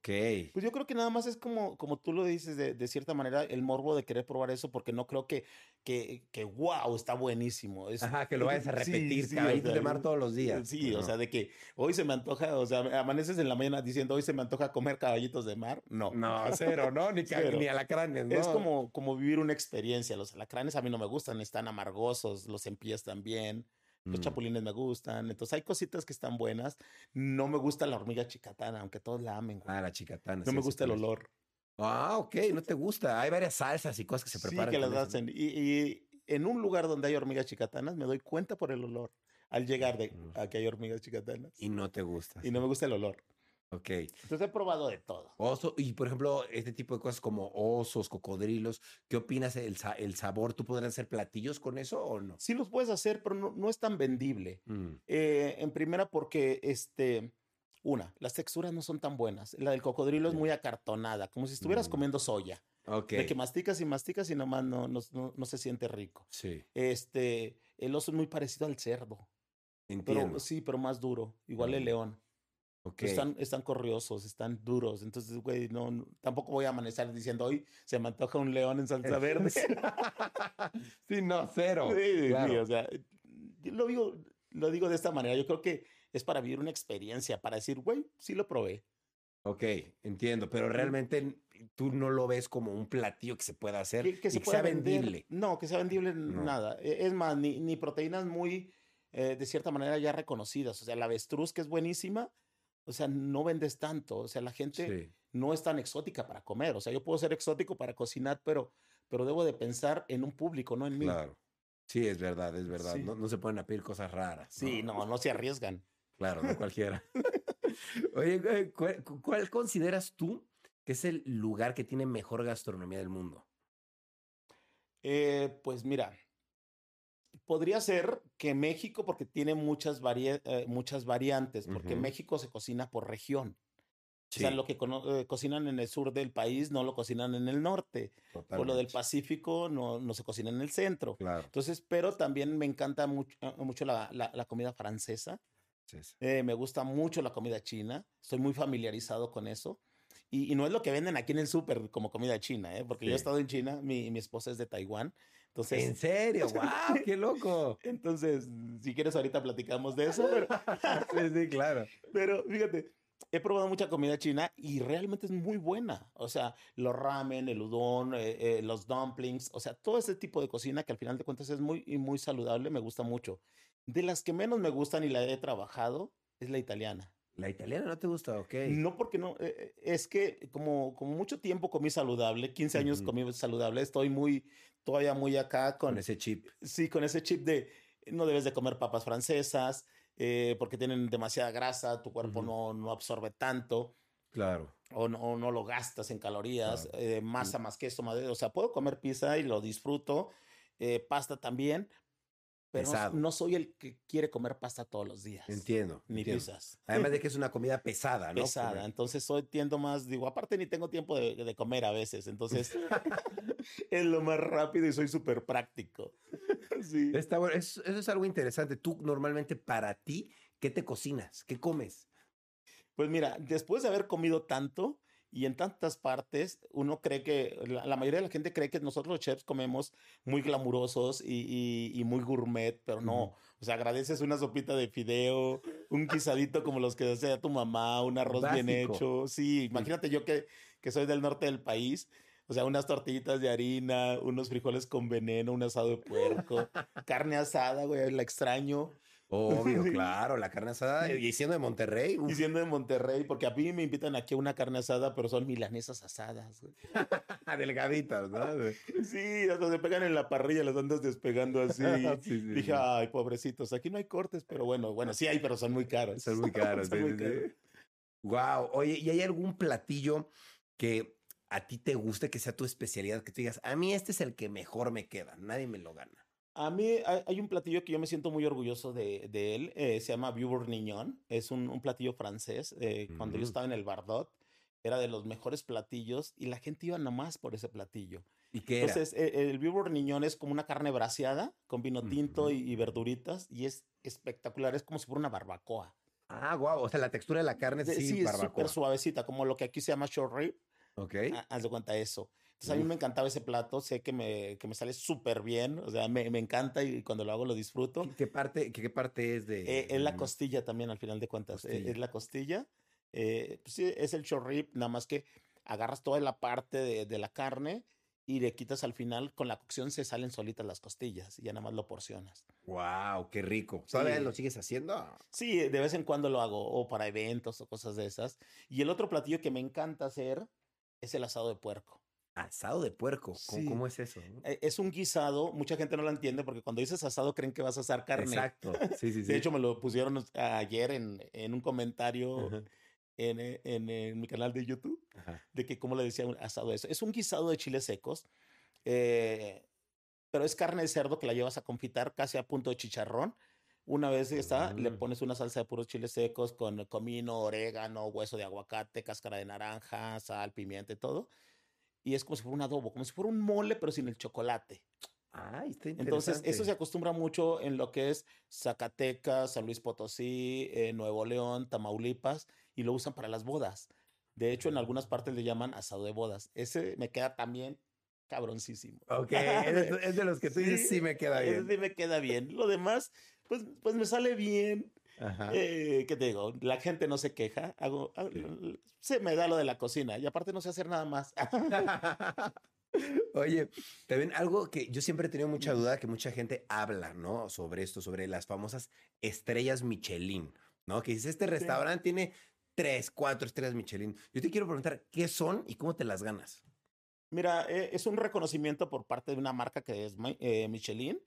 Ok. Pues yo creo que nada más es como, como tú lo dices, de, de, cierta manera, el morbo de querer probar eso, porque no creo que, que, que wow, está buenísimo. Ajá, que lo vayas a repetir, sí, de mar todos los días. Sí, o sea, de que hoy se me antoja, o sea, amaneces en la mañana diciendo hoy se me antoja comer caballitos de mar. No. No, cero, ¿no? Ni, ni alacranes, ¿no? Es como, como vivir una experiencia. Los alacranes a mí no me gustan, están amargosos, los empías también. Los mm. chapulines me gustan. Entonces hay cositas que están buenas. No me gusta la hormiga chicatana, aunque todos la amen. Ah, la chicatana. No me gusta el olor. Ah, ok, no te gusta. Hay varias salsas y cosas que se preparan. Sí, que las hacen. Y, en un lugar donde hay hormigas chicatanas me doy cuenta por el olor al llegar de mm. a que hay hormigas chicatanas. Y no te gusta. Y no me gusta el olor. Ok. Entonces he probado de todo. Oso, y por ejemplo, este tipo de cosas como osos, cocodrilos, ¿qué opinas del el sabor? ¿Tú podrías hacer platillos con eso o no? Sí los puedes hacer, pero no, es tan vendible. Mm. Eh, en primera porque, este, una, las texturas no son tan buenas. La del cocodrilo es muy acartonada, como si estuvieras mm. comiendo soya. Ok. De que masticas y masticas y nomás no, no, no, se siente rico. Sí. Este, el oso es muy parecido al cerdo. Entiendo. sí, pero más duro. Igual el mm. León. Están, están corriosos, están duros. Entonces, güey, no, tampoco voy a amanecer diciendo hoy se me antoja un león en salsa verde. sí, no, cero. Sí, o sea, lo digo, lo digo de esta manera. Yo creo que es para vivir una experiencia, para decir, güey, sí lo probé. Ok, entiendo, pero realmente tú no lo ves como un platillo que se pueda hacer que, sea vendible. No, que sea vendible nada. E, es más, ni, ni proteínas muy, eh, de cierta manera, ya reconocidas. O sea, la avestruz, que es buenísima, o sea, no vendes tanto. O sea, la gente no es tan exótica para comer. O sea, yo puedo ser exótico para cocinar, pero, pero debo de pensar en un público, no en mí. Claro. Sí, es verdad, es verdad. No, no, se pueden a pedir cosas raras. Sí, no, no, se arriesgan. Claro, no cualquiera. Oye, ¿cuál, consideras tú que es el lugar que tiene mejor gastronomía del mundo? Eh, pues mira, podría ser que México, porque tiene muchas, eh, muchas variantes, porque México se cocina por región. O sea, lo que eh, cocinan en el sur del país no lo cocinan en el norte. O lo del Pacífico no, no se cocina en el centro. Claro. Entonces, pero también me encanta mucho, eh, mucho la, la, comida francesa. me gusta mucho la comida china. Estoy muy familiarizado con eso. Y, no es lo que venden aquí en el súper como comida china, ¿eh? porque yo he estado en China, mi, mi esposa es de Taiwán. Entonces, ¿En serio? ¡Wow! ¡Qué loco! Entonces, si quieres, ahorita platicamos de eso. Pero... sí, sí, claro. Pero fíjate, he probado mucha comida china y realmente es muy buena. O sea, los ramen, el udon, eh, eh, los dumplings, o sea, todo ese tipo de cocina que al final de cuentas es muy, muy saludable, me gusta mucho. De las que menos me gustan y la he trabajado es la italiana. ¿La italiana no te gusta? Ok. No, porque no. Eh, es que como, como mucho tiempo comí saludable, 15 años comí saludable, estoy muy, todavía muy acá con, con, ese chip. Sí, con ese chip de no debes de comer papas francesas eh, porque tienen demasiada grasa, tu cuerpo no, no absorbe tanto. Claro. O no, no lo gastas en calorías, masa más queso, más, o sea, puedo comer pizza y lo disfruto, pasta también, pero no, soy el que quiere comer pasta todos los días. Entiendo. Ni pizzas. Además de que es una comida pesada, ¿no? Pesada. Entonces soy tiendo más, digo, aparte ni tengo tiempo de, comer a veces. Entonces es lo más rápido y soy súper práctico. sí. Está bueno. Eso, eso es algo interesante. Tú normalmente para ti, ¿qué te cocinas? ¿Qué comes? Pues mira, después de haber comido tanto, y en tantas partes, uno cree que, la, mayoría de la gente cree que nosotros los chefs comemos muy glamurosos y, y, muy gourmet, pero no. O sea, agradeces una sopita de fideo, un guisadito como los que desea tu mamá, un arroz bien hecho. Sí, imagínate yo que, que soy del norte del país. O sea, unas tortillitas de harina, unos frijoles con veneno, un asado de puerco, carne asada, güey, la extraño. Obvio, claro, la carne asada. Y siendo de Monterrey. Y siendo de Monterrey, porque a mí me invitan aquí a una carne asada, pero son milanesas asadas. Delgaditas, ¿no? Sí, hasta se pegan en la parrilla, las andas despegando así. Dije, ay, pobrecitos, aquí no hay cortes, pero bueno, bueno, sí hay, pero son muy caros. Son muy caros. son muy caros. Wow, oye, ¿y hay algún platillo que a ti te guste, que sea tu especialidad, que tú digas, a mí este es el que mejor me queda, nadie me lo gana? A mí hay un platillo que yo me siento muy orgulloso de, de él, eh, se llama Vieux Bourguignon, es un, un platillo francés. Eh, cuando yo estaba en el Bardot, era de los mejores platillos y la gente iba nomás por ese platillo. ¿Y qué era? Entonces, eh, el Vieux Bourguignon es como una carne braseada con vino tinto y, verduritas y es espectacular, es como si fuera una barbacoa. Ah, guau, o sea, la textura de la carne es sí, es súper suavecita, como lo que aquí se llama short rib. Ok. Haz de cuenta eso. Entonces a mí me encantaba ese plato, sé que me, que me sale súper bien, o sea, me, me, encanta y cuando lo hago lo disfruto. ¿Qué parte, qué, parte es de...? Eh, es la costilla también, al final de cuentas, eh, es la costilla. Eh, pues sí, es el short nada más que agarras toda la parte de, de, la carne y le quitas al final, con la cocción se salen solitas las costillas y ya nada más lo porcionas. ¡Wow! ¡Qué rico! ¿Todavía lo sigues haciendo? Sí, de vez en cuando lo hago, o para eventos o cosas de esas. Y el otro platillo que me encanta hacer es el asado de puerco. Asado de puerco. ¿Cómo, es eso? E, es un guisado. Mucha gente no lo entiende porque cuando dices asado creen que vas a asar carne. Exacto. Sí, sí, sí. De hecho, me lo pusieron ayer en, en un comentario en, eh, en, en, mi canal de YouTube de que cómo le decía un asado eso. Es un guisado de chiles secos. Eh, pero es carne de cerdo que la llevas a confitar casi a punto de chicharrón. Una vez está, le mm. pones una salsa de puros chiles secos con comino, orégano, hueso de aguacate, cáscara de naranja, sal, pimienta y todo y es como si fuera un adobo, como si fuera un mole, pero sin el chocolate. Ay, está Entonces, eso se acostumbra mucho en lo que es Zacatecas, San Luis Potosí, eh, Nuevo León, Tamaulipas, y lo usan para las bodas. De hecho, en algunas partes le llaman asado de bodas. Ese me queda también cabroncísimo. Ok, es, de los que tú dices, sí me queda bien. Sí me queda bien. Lo demás, pues, pues me sale bien. Eh, ¿Qué te digo? La gente no se queja. Hago, se me da lo de la cocina y aparte no sé hacer nada más. Oye, también algo que yo siempre he tenido mucha duda, que mucha gente habla, ¿no? Sobre esto, sobre las famosas estrellas Michelin, ¿no? Que dice, este restaurante tiene tres, cuatro estrellas Michelin. Yo te quiero preguntar, ¿qué son y cómo te las ganas? Mira, eh, es un reconocimiento por parte de una marca que es eh, Michelin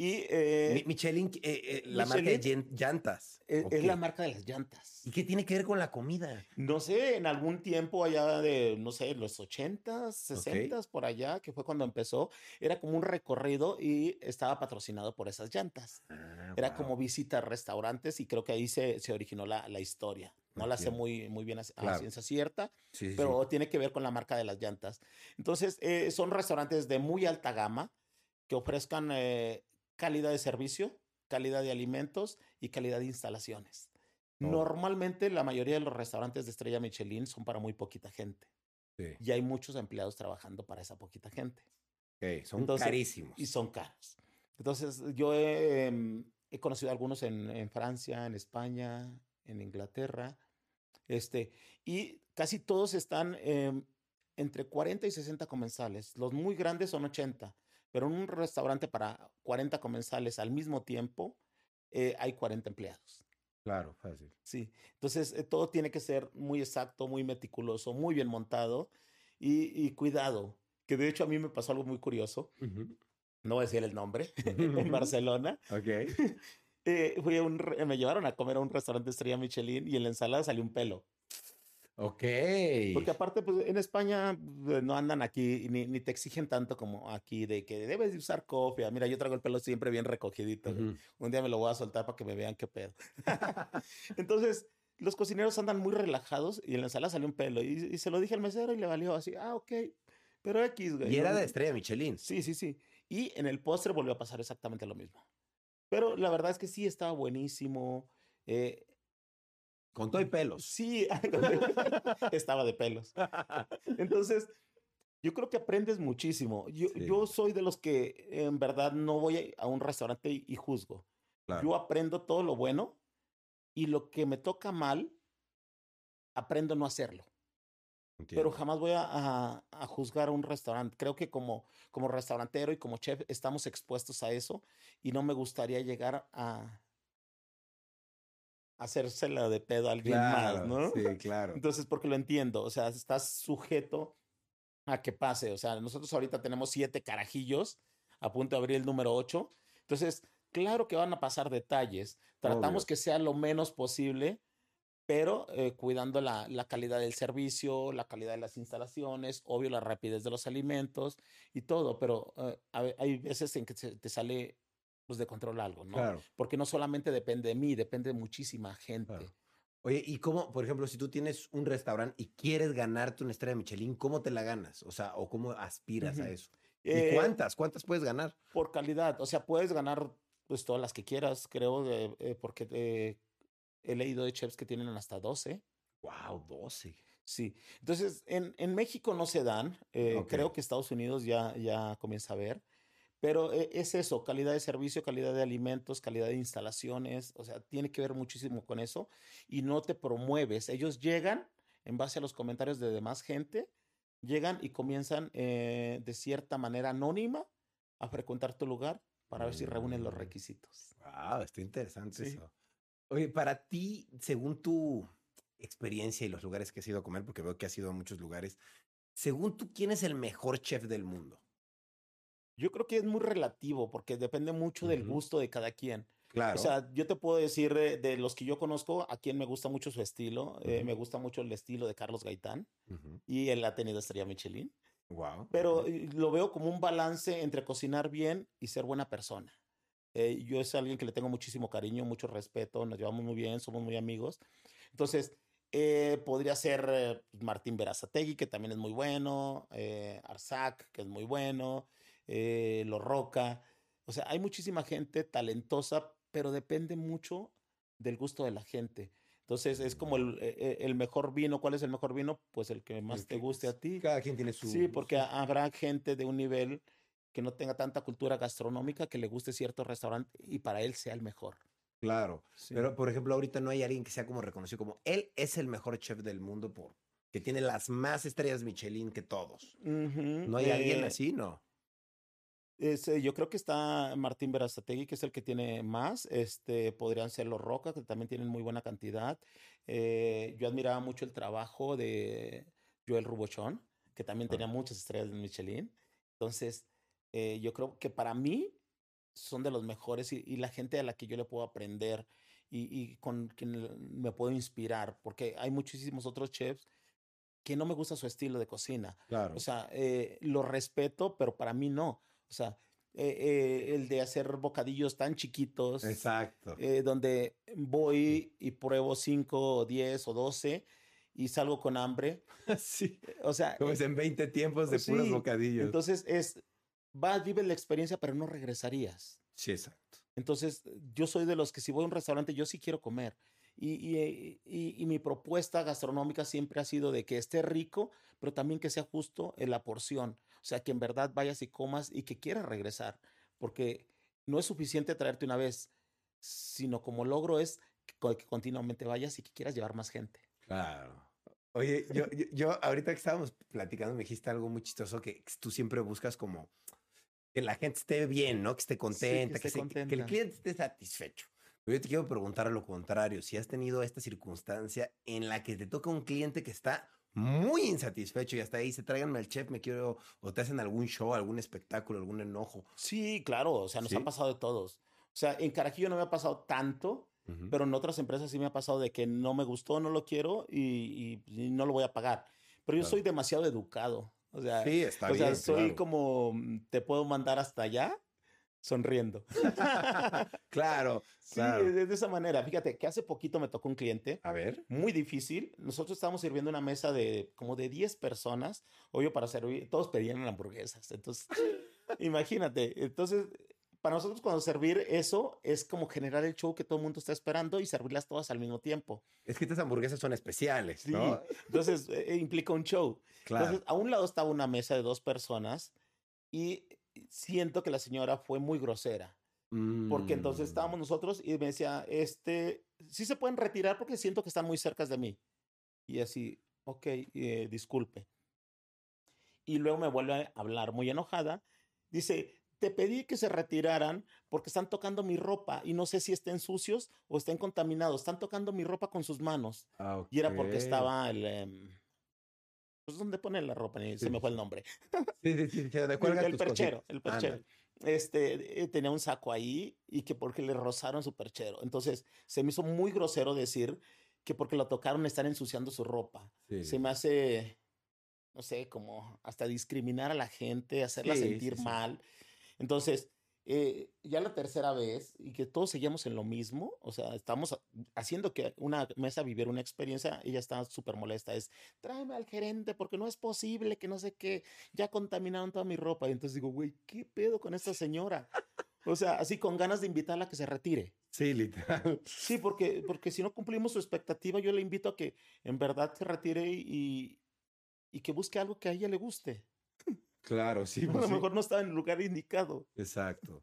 y, eh, Michelin, eh, eh, la marca de llantas. Es, la marca de las llantas. ¿Y qué tiene que ver con la comida? No sé, en algún tiempo allá de, no sé, los 80s, 60 por allá, que fue cuando empezó, era como un recorrido y estaba patrocinado por esas llantas. Ah, era como visita a restaurantes y creo que ahí se, se originó la, la historia. No la sé muy, muy bien a, ciencia cierta, pero tiene que ver con la marca de las llantas. Entonces, son restaurantes de muy alta gama que ofrezcan calidad de servicio, calidad de alimentos y calidad de instalaciones. Normalmente la mayoría de los restaurantes de estrella Michelin son para muy poquita gente. Y hay muchos empleados trabajando para esa poquita gente. son carísimos. Y son caros. Entonces, yo he, em, conocido algunos en, Francia, en España, en Inglaterra. Este, y casi todos están em, entre 40 y 60 comensales. Los muy grandes son 80 pero en un restaurante para 40 comensales al mismo tiempo, eh, hay 40 empleados. Claro, fácil. Sí, entonces eh, todo tiene que ser muy exacto, muy meticuloso, muy bien montado y, cuidado, que de hecho a mí me pasó algo muy curioso. No voy a decir el nombre, en Barcelona. Ok. Eh, fui a un, me llevaron a comer a un restaurante estrella Michelin y en la ensalada salió un pelo. Ok. Porque aparte, pues en España pues, no andan aquí ni, ni te exigen tanto como aquí de que debes de usar cofia. Mira, yo traigo el pelo siempre bien recogidito. Un día me lo voy a soltar para que me vean qué pedo. Entonces, los cocineros andan muy relajados y en la sala salió un pelo. Y, se lo dije al mesero y le valió así, ah, ok. Pero X, güey. Y era de estrella Michelin. Sí, sí, sí. Y en el postre volvió a pasar exactamente lo mismo. Pero la verdad es que sí estaba buenísimo. Eh, con todo y pelos. Sí, estaba de pelos. Entonces, yo creo que aprendes muchísimo. Yo, yo soy de los que en verdad no voy a un restaurante y, juzgo. Yo aprendo todo lo bueno y lo que me toca mal, aprendo no hacerlo. Pero jamás voy a, a, juzgar un restaurante. Creo que como, como restaurantero y como chef estamos expuestos a eso y no me gustaría llegar a, hacérsela de pedo a alguien más, ¿no? Sí, claro. Entonces, porque lo entiendo, o sea, estás sujeto a que pase. O sea, nosotros ahorita tenemos siete carajillos a punto de abrir el número ocho. Entonces, claro que van a pasar detalles. Tratamos que sea lo menos posible, pero eh, cuidando la, la, calidad del servicio, la calidad de las instalaciones, obvio la rapidez de los alimentos y todo. Pero eh, hay veces en que te sale pues, de control algo, ¿no? Claro. Porque no solamente depende de mí, depende de muchísima gente. Oye, ¿y cómo, por ejemplo, si tú tienes un restaurante y quieres ganarte una estrella de Michelin, cómo te la ganas? O sea, o cómo aspiras a eso. ¿Y eh, cuántas? ¿Cuántas puedes ganar? Por calidad. O sea, puedes ganar pues todas las que quieras, creo, eh, porque eh, he leído de chefs que tienen hasta 12. Wow, 12. Sí. Entonces, en, en México no se dan. Creo que Estados Unidos ya, ya comienza a ver. Pero eh, es eso, calidad de servicio, calidad de alimentos, calidad de instalaciones, o sea, tiene que ver muchísimo con eso y no te promueves. Ellos llegan en base a los comentarios de demás gente, llegan y comienzan eh, de cierta manera anónima a frecuentar tu lugar para ver si reúnen los mm. requisitos. Wow, está interesante eso. Oye, para ti, según tu experiencia y los lugares que has ido a comer, porque veo que has ido a muchos lugares, según tú, ¿quién es el mejor chef del mundo? Yo creo que es muy relativo porque depende mucho del gusto de cada quien. Claro. O sea, yo te puedo decir de, los que yo conozco, a quien me gusta mucho su estilo. Eh, me gusta mucho el estilo de Carlos Gaitán y él ha tenido estrella Michelin. Wow. Pero lo veo como un balance entre cocinar bien y ser buena persona. Eh, yo es alguien que le tengo muchísimo cariño, mucho respeto, nos llevamos muy bien, somos muy amigos. Entonces, eh, podría ser Martín Berazategui, que también es muy bueno, Arzac, que es muy bueno eh, Lo Roca. O sea, hay muchísima gente talentosa, pero depende mucho del gusto de la gente. Entonces es como el, e, e, el, mejor vino. ¿Cuál es el mejor vino? Pues el que más te guste a ti. Cada quien tiene su. Sí, porque habrá gente de un nivel que no tenga tanta cultura gastronómica que le guste cierto restaurante y para él sea el mejor. Claro. Pero, por ejemplo, ahorita no hay alguien que sea como reconocido como él es el mejor chef del mundo por que tiene las más estrellas Michelin que todos. No hay alguien eh, así, ¿no? Eh, yo creo que está Martín Berazategui, que es el que tiene más. Este, podrían ser los Roca, que también tienen muy buena cantidad. Eh, yo admiraba mucho el trabajo de Joel Rubochón, que también tenía muchas estrellas de Michelin. Entonces, eh, yo creo que para mí son de los mejores y, la gente a la que yo le puedo aprender y, y, con quien me puedo inspirar, porque hay muchísimos otros chefs que no me gusta su estilo de cocina. Claro. O sea, lo respeto, pero para mí no. O sea, eh, eh, el de hacer bocadillos tan chiquitos. Exacto. Eh, donde voy y pruebo 5 o 10 o 12 y salgo con hambre. sí. O sea. Como es en 20 tiempos de puros bocadillos. Entonces es, vas, vives la experiencia, pero no regresarías. Sí, exacto. Entonces, yo soy de los que si voy a un restaurante, yo sí quiero comer. Y, y, y, y, mi propuesta gastronómica siempre ha sido de que esté rico, pero también que sea justo en la porción. O sea, que en verdad vayas y comas y que quieras regresar, porque no es suficiente traerte una vez, sino como logro es que, continuamente vayas y que quieras llevar más gente. Claro. Oye, yo, yo, ahorita que estábamos platicando me dijiste algo muy chistoso que tú siempre buscas como que la gente esté bien, ¿no? Que esté contenta, que, que el cliente esté satisfecho. Pero yo te quiero preguntar a lo contrario, si has tenido esta circunstancia en la que te toca un cliente que está muy insatisfecho y hasta ahí se tráiganme al chef, me quiero, o te hacen algún show, algún espectáculo, algún enojo. Sí, claro, o sea, nos ha pasado de todos. O sea, en Carajillo no me ha pasado tanto, pero en otras empresas sí me ha pasado de que no me gustó, no lo quiero y, no lo voy a pagar. Pero yo soy demasiado educado. O sea, sí, está o sea soy como, te puedo mandar hasta allá sonriendo. claro. Sí, de esa manera. Fíjate que hace poquito me tocó un cliente. A ver. Muy difícil. Nosotros estábamos sirviendo una mesa de como de 10 personas. Obvio, para servir, todos pedían hamburguesas. Entonces, imagínate. Entonces, para nosotros cuando servir eso es como generar el show que todo el mundo está esperando y servirlas todas al mismo tiempo. Es que estas hamburguesas son especiales, ¿no? Entonces, e, e implica un show. Claro. Entonces, a un lado estaba una mesa de dos personas y siento que la señora fue muy grosera. Porque entonces mm. estábamos nosotros y me decía, este, sí se pueden retirar porque siento que están muy cerca de mí. Y así, ok, eh, disculpe. Y luego me vuelve a hablar muy enojada. Dice, te pedí que se retiraran porque están tocando mi ropa y no sé si estén sucios o estén contaminados. Están tocando mi ropa con sus manos. Ah, y era porque estaba el... Em, pues donde pone la ropa, se me fue el nombre. Sí, sí, sí, el, perchero, el perchero. Este, eh, tenía un saco ahí y que porque le rozaron su perchero. Entonces, se me hizo muy grosero decir que porque lo tocaron están ensuciando su ropa. Se me hace, no sé, como hasta discriminar a la gente, hacerla sentir mal. Entonces, eh, ya la tercera vez y que todos seguíamos en lo mismo, o sea, estamos haciendo que una mesa viviera una experiencia, ella está súper molesta, es, tráeme al gerente porque no es posible que no sé qué, ya contaminaron toda mi ropa. Y entonces digo, güey, ¿qué pedo con esta señora? O sea, así con ganas de invitarla a que se retire. Sí, literal. Sí, porque, porque si no cumplimos su expectativa, yo le invito a que en verdad se retire y, y que busque algo que a ella le guste. Claro, sí. a lo pues mejor no estaba en el lugar indicado. Exacto.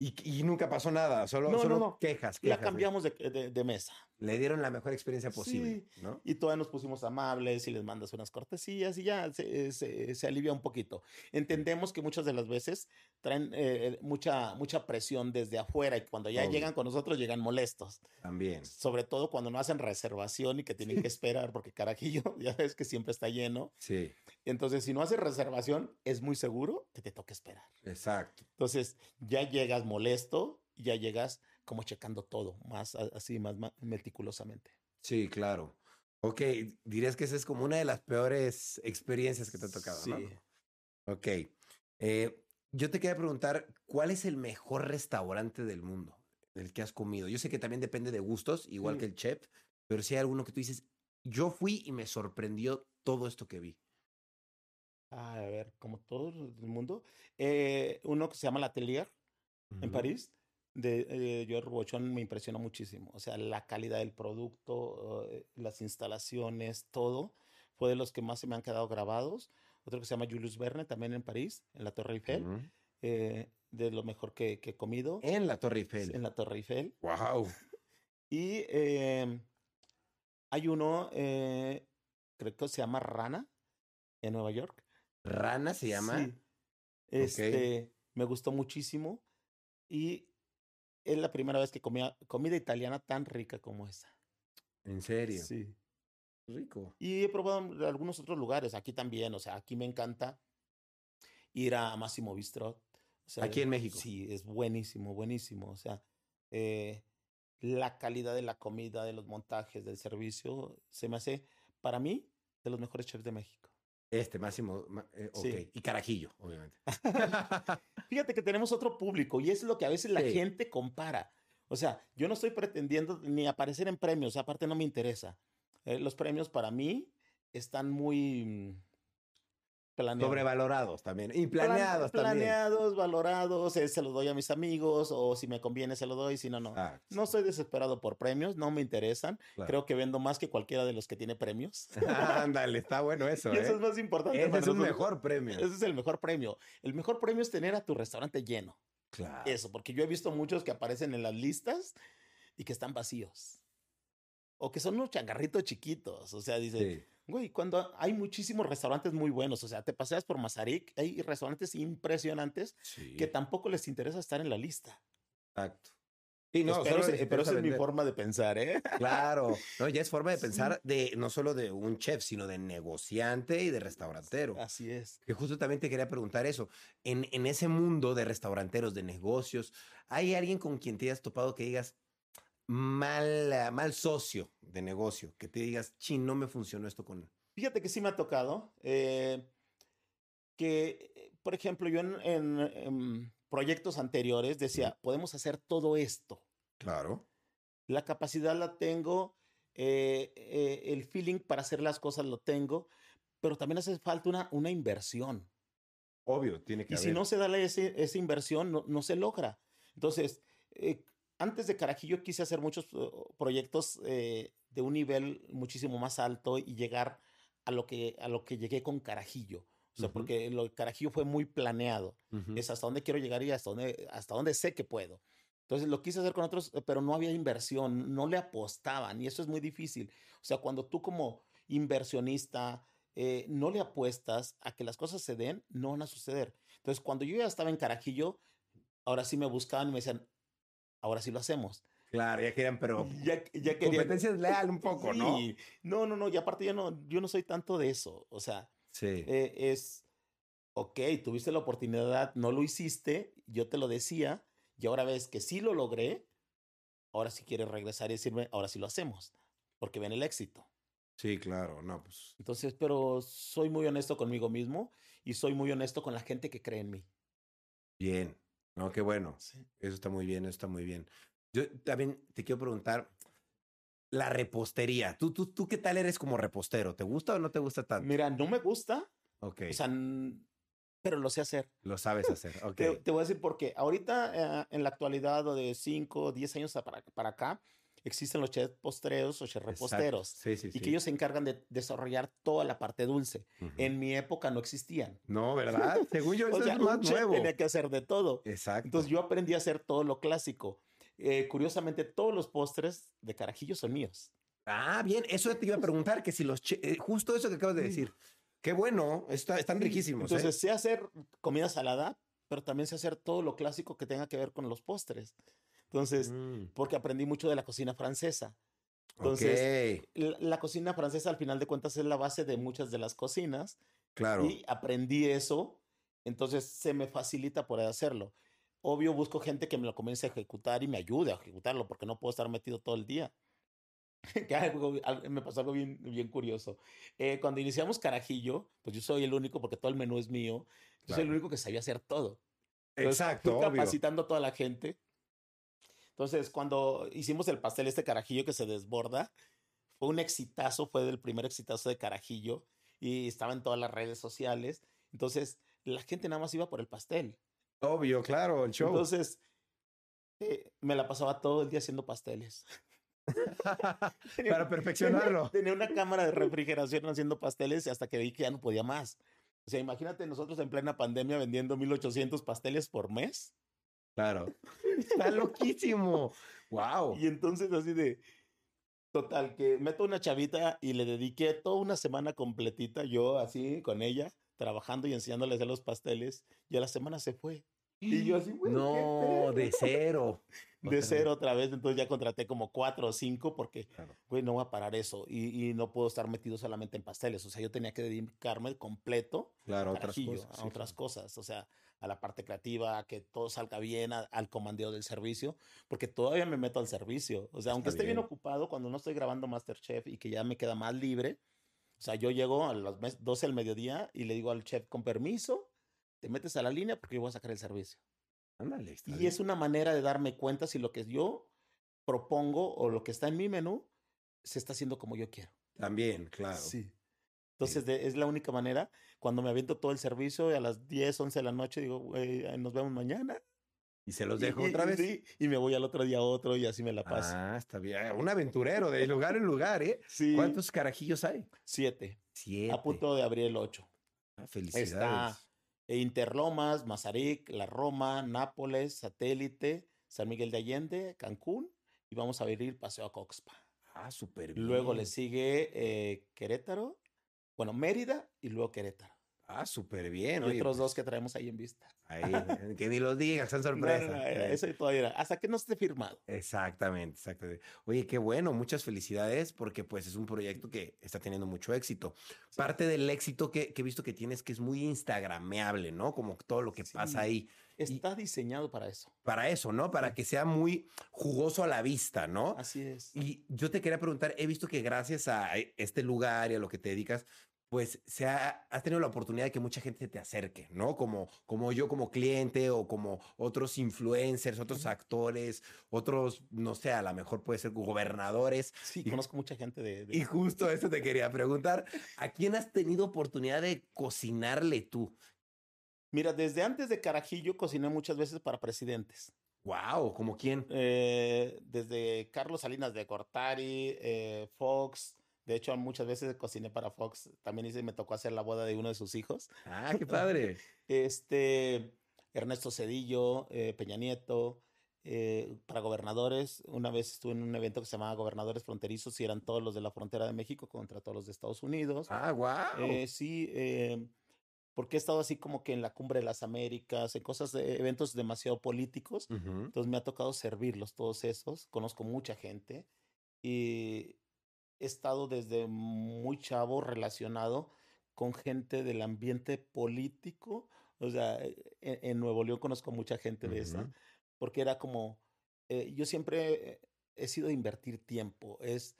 Y, y nunca pasó nada, solo, solo quejas, quejas. La cambiamos de, de mesa le dieron la mejor experiencia posible, ¿no? Y todavía nos pusimos amables y les mandas unas cortesías y ya se, se, alivia un poquito. Entendemos que muchas de las veces traen eh, mucha, mucha presión desde afuera y cuando ya llegan con nosotros llegan molestos. También. Sobre todo cuando no hacen reservación y que tienen que esperar porque carajillo, ya ves que siempre está lleno. Sí. Entonces, si no haces reservación, es muy seguro que te toque esperar. Exacto. Entonces, ya llegas molesto, ya llegas como checando todo, más así, más, meticulosamente. Sí, claro. Ok, dirías que esa es como una de las peores experiencias que te ha tocado, sí. Ok. Eh, yo te quería preguntar, ¿cuál es el mejor restaurante del mundo del que has comido? Yo sé que también depende de gustos, igual que el chef, pero si hay alguno que tú dices, yo fui y me sorprendió todo esto que vi. A ver, como todo el mundo. Eh, uno que se llama La Atelier en París de eh, George Bochon me impresionó muchísimo. O sea, la calidad del producto, eh, las instalaciones, todo. Fue de los que más se me han quedado grabados. Otro que se llama Julius Verne, también en París, en la Torre Eiffel. eh, de lo mejor que, que, he comido. En la Torre Eiffel. En la Torre Eiffel. ¡Wow! y hay uno, creo que se llama Rana, en Nueva York. ¿Rana se llama? Sí. Este, me gustó muchísimo. Y es la primera vez que comía comida italiana tan rica como esa. ¿En serio? Sí. Rico. Y he probado en algunos otros lugares, aquí también, o sea, aquí me encanta ir a Máximo Bistrot. aquí en México. Sí, es buenísimo, buenísimo. O sea, eh, la calidad de la comida, de los montajes, del servicio, se me hace, para mí, de los mejores chefs de México. Este, Máximo, eh, ok. Y Carajillo, obviamente. Fíjate que tenemos otro público y es lo que a veces la gente compara. O sea, yo no estoy pretendiendo ni aparecer en premios, aparte no me interesa. Eh, los premios para mí están muy Sobrevalorados también. Y planeados también. Planeados, valorados. Eh, se los doy a mis amigos o si me conviene se lo doy, si no, no. No estoy desesperado por premios, no me interesan. Creo que vendo más que cualquiera de los que tiene premios. Ándale, está bueno eso. eso ¿eh? es más importante. Ese es un mejor premio. Ese es el mejor premio. El mejor premio es tener a tu restaurante lleno. Claro. Eso, porque yo he visto muchos que aparecen en las listas y que están vacíos. O que son unos changarritos chiquitos. O sea, dice, Güey, cuando hay muchísimos restaurantes muy buenos, o sea, te paseas por Mazarik, hay restaurantes impresionantes que tampoco les interesa estar en la lista. Exacto. Y no, pero, pero esa es mi forma de pensar, ¿eh? Claro, no, ya es forma de pensar de no solo de un chef, sino de negociante y de restaurantero. Así es. Que justo también te quería preguntar eso. En, en ese mundo de restauranteros, de negocios, ¿hay alguien con quien te hayas topado que digas, mal, mal socio de negocio? Que te digas, chin, no me funcionó esto con... Fíjate que sí me ha tocado. Eh, que, por ejemplo, yo en, proyectos anteriores decía, podemos hacer todo esto. Claro. La capacidad la tengo, eh, eh, el feeling para hacer las cosas lo tengo, pero también hace falta una, una inversión. Obvio, tiene que Y si no se da esa inversión, no, no, se logra. Entonces, eh, antes de Carajillo quise hacer muchos proyectos de un nivel muchísimo más alto y llegar a lo que, a lo que llegué con Carajillo. O sea, porque lo Carajillo fue muy planeado. Es hasta dónde quiero llegar y hasta dónde, hasta dónde sé que puedo. Entonces lo quise hacer con otros, eh, pero no había inversión, no le apostaban y eso es muy difícil. O sea, cuando tú como inversionista eh, no le apuestas a que las cosas se den, no van a suceder. Entonces, cuando yo ya estaba en Carajillo, ahora sí me buscaban y me decían, ahora sí lo hacemos. Claro, ya querían, pero ya, ya querían. Competencia es leal un poco, ¿no? No, no, no, y aparte yo no, yo no soy tanto de eso. O sea, Sí. Eh, es, ok, tuviste la oportunidad, no lo hiciste, yo te lo decía, y ahora ves que sí lo logré, ahora sí quieres regresar y decirme, ahora sí lo hacemos, porque ven el éxito. Sí, claro, no, pues. Entonces, pero soy muy honesto conmigo mismo y soy muy honesto con la gente que cree en mí. Bien, no, qué bueno. Eso está muy bien, eso está muy bien. Yo también te quiero preguntar, la repostería. ¿Tú, tú, ¿Tú qué tal eres como repostero? ¿Te gusta o no te gusta tanto? Mira, no me gusta. Ok. O sea, pero lo sé hacer. Lo sabes hacer, ok. te, voy a decir porque ahorita, eh, en la actualidad, o de 5, 10 años para, para acá, existen los chefs postreros o chefs reposteros. Sí, sí, y que ellos se encargan de desarrollar toda la parte dulce. En mi época no existían. No, ¿verdad? Según yo, eso es más nuevo. tenía que hacer de todo. Exacto. Entonces yo aprendí a hacer todo lo clásico. Eh, curiosamente, todos los postres de carajillo son míos. Ah, bien, eso te iba a preguntar, que si los... Eh, justo eso que acabas de decir. Qué bueno, está, están riquísimos. ¿eh? Entonces, sé hacer comida salada, pero también sé hacer todo lo clásico que tenga que ver con los postres. Entonces, mm. porque aprendí mucho de la cocina francesa. Entonces, la, cocina francesa al final de cuentas es la base de muchas de las cocinas. Claro. Y aprendí eso, entonces se me facilita poder hacerlo. Obvio, busco gente que me lo comience a ejecutar y me ayude a ejecutarlo, porque no puedo estar metido todo el día. me pasó algo bien, bien curioso. Eh, cuando iniciamos Carajillo, pues yo soy el único, porque todo el menú es mío, yo soy el único que sabía hacer todo. Exacto. capacitando a toda la gente. Entonces, cuando hicimos el pastel este Carajillo que se desborda, fue un exitazo, fue el primer exitazo de Carajillo y estaba en todas las redes sociales. Entonces, la gente nada más iba por el pastel. Obvio, claro, el show. Entonces, eh, me la pasaba todo el día haciendo pasteles. Para perfeccionarlo. Tenía, una cámara de refrigeración haciendo pasteles hasta que vi que ya no podía más. O sea, imagínate nosotros en plena pandemia vendiendo 1800 pasteles por mes. Claro. Está loquísimo. Wow. Y entonces así de total que meto una chavita y le dediqué toda una semana completita yo así con ella trabajando y enseñándole a hacer los pasteles y a la semana se fue. Y yo así, güey. No, de cero. De cero otra vez. Entonces ya contraté como cuatro o cinco porque, güey, no voy a parar eso. Y, y, no puedo estar metido solamente en pasteles. O sea, yo tenía que dedicarme completo claro, otras cosas, a otras cosas. O sea, a la parte creativa, a que todo salga bien, al comandeo del servicio. Porque todavía me meto al servicio. O sea, aunque esté bien ocupado, cuando no estoy grabando Masterchef y que ya me queda más libre. O sea, yo llego a las 12 del mediodía y le digo al chef, con permiso, te metes a la línea porque yo voy a sacar el servicio. Ándale, y es una manera de darme cuenta si lo que yo propongo o lo que está en mi menú se está haciendo como yo quiero. También, claro. Sí. Entonces es la única manera. Cuando me aviento todo el servicio y a las 10, 11 de la noche digo, nos vemos mañana. Y se los dejo otra vez. Sí, y me voy al otro día a otro y así me la paso. Ah, está bien. Un aventurero de lugar en lugar, ¿eh? Sí. ¿Cuántos carajillos hay? Siete. Siete. A punto de abrir el ocho. Ah, felicidades. Interlomas, Mazarik, La Roma, Nápoles, Satélite, San Miguel de Allende, Cancún y vamos a abrir Paseo a Coxpa. Ah, súper bien. Luego le sigue eh, Querétaro, bueno, Mérida y luego Querétaro. Ah, súper bien. Y otros dos pues que traemos ahí en vista. Ahí, que ni los digas, son sorpresas. eso todavía, hasta que no esté firmado. Exactamente, exactamente. Oye, qué bueno, muchas felicidades porque pues es un proyecto que está teniendo mucho éxito. Parte del éxito que, he visto que tienes que es muy instagrameable, ¿no? Como todo lo que pasa ahí. Está diseñado para eso. Para eso, ¿no? Para que sea muy jugoso a la vista, ¿no? Así es. Y yo te quería preguntar, he visto que gracias a este lugar y a lo que te dedicas, pues se ha, has tenido la oportunidad de que mucha gente te acerque, ¿no? Como, como yo como cliente o como otros influencers, otros actores, otros, no sé, a lo mejor puede ser gobernadores. Sí, conozco mucha gente de, Y justo eso te quería preguntar, ¿a quién has tenido oportunidad de cocinarle tú? Mira, desde antes de Carajillo cociné muchas veces para presidentes. Wow, ¿como quién? Eh, desde Carlos Salinas de Cortari, eh, Fox, de hecho, muchas veces cociné para Fox. También hice, me tocó hacer la boda de uno de sus hijos. Ah, qué padre. este, Ernesto Cedillo, eh, Peña Nieto, eh, para gobernadores. Una vez estuve en un evento que se llamaba Gobernadores Fronterizos y eran todos los de la frontera de México contra todos los de Estados Unidos. Ah, wow. Eh, sí, porque he estado así como que en la cumbre de las Américas, en cosas de eventos demasiado políticos. Entonces me ha tocado servirlos todos esos. Conozco mucha gente y he estado desde muy chavo relacionado con gente del ambiente político. O sea, e, e, en, Nuevo León conozco mucha gente de esa, porque era como, eh, yo siempre he sido de invertir tiempo, es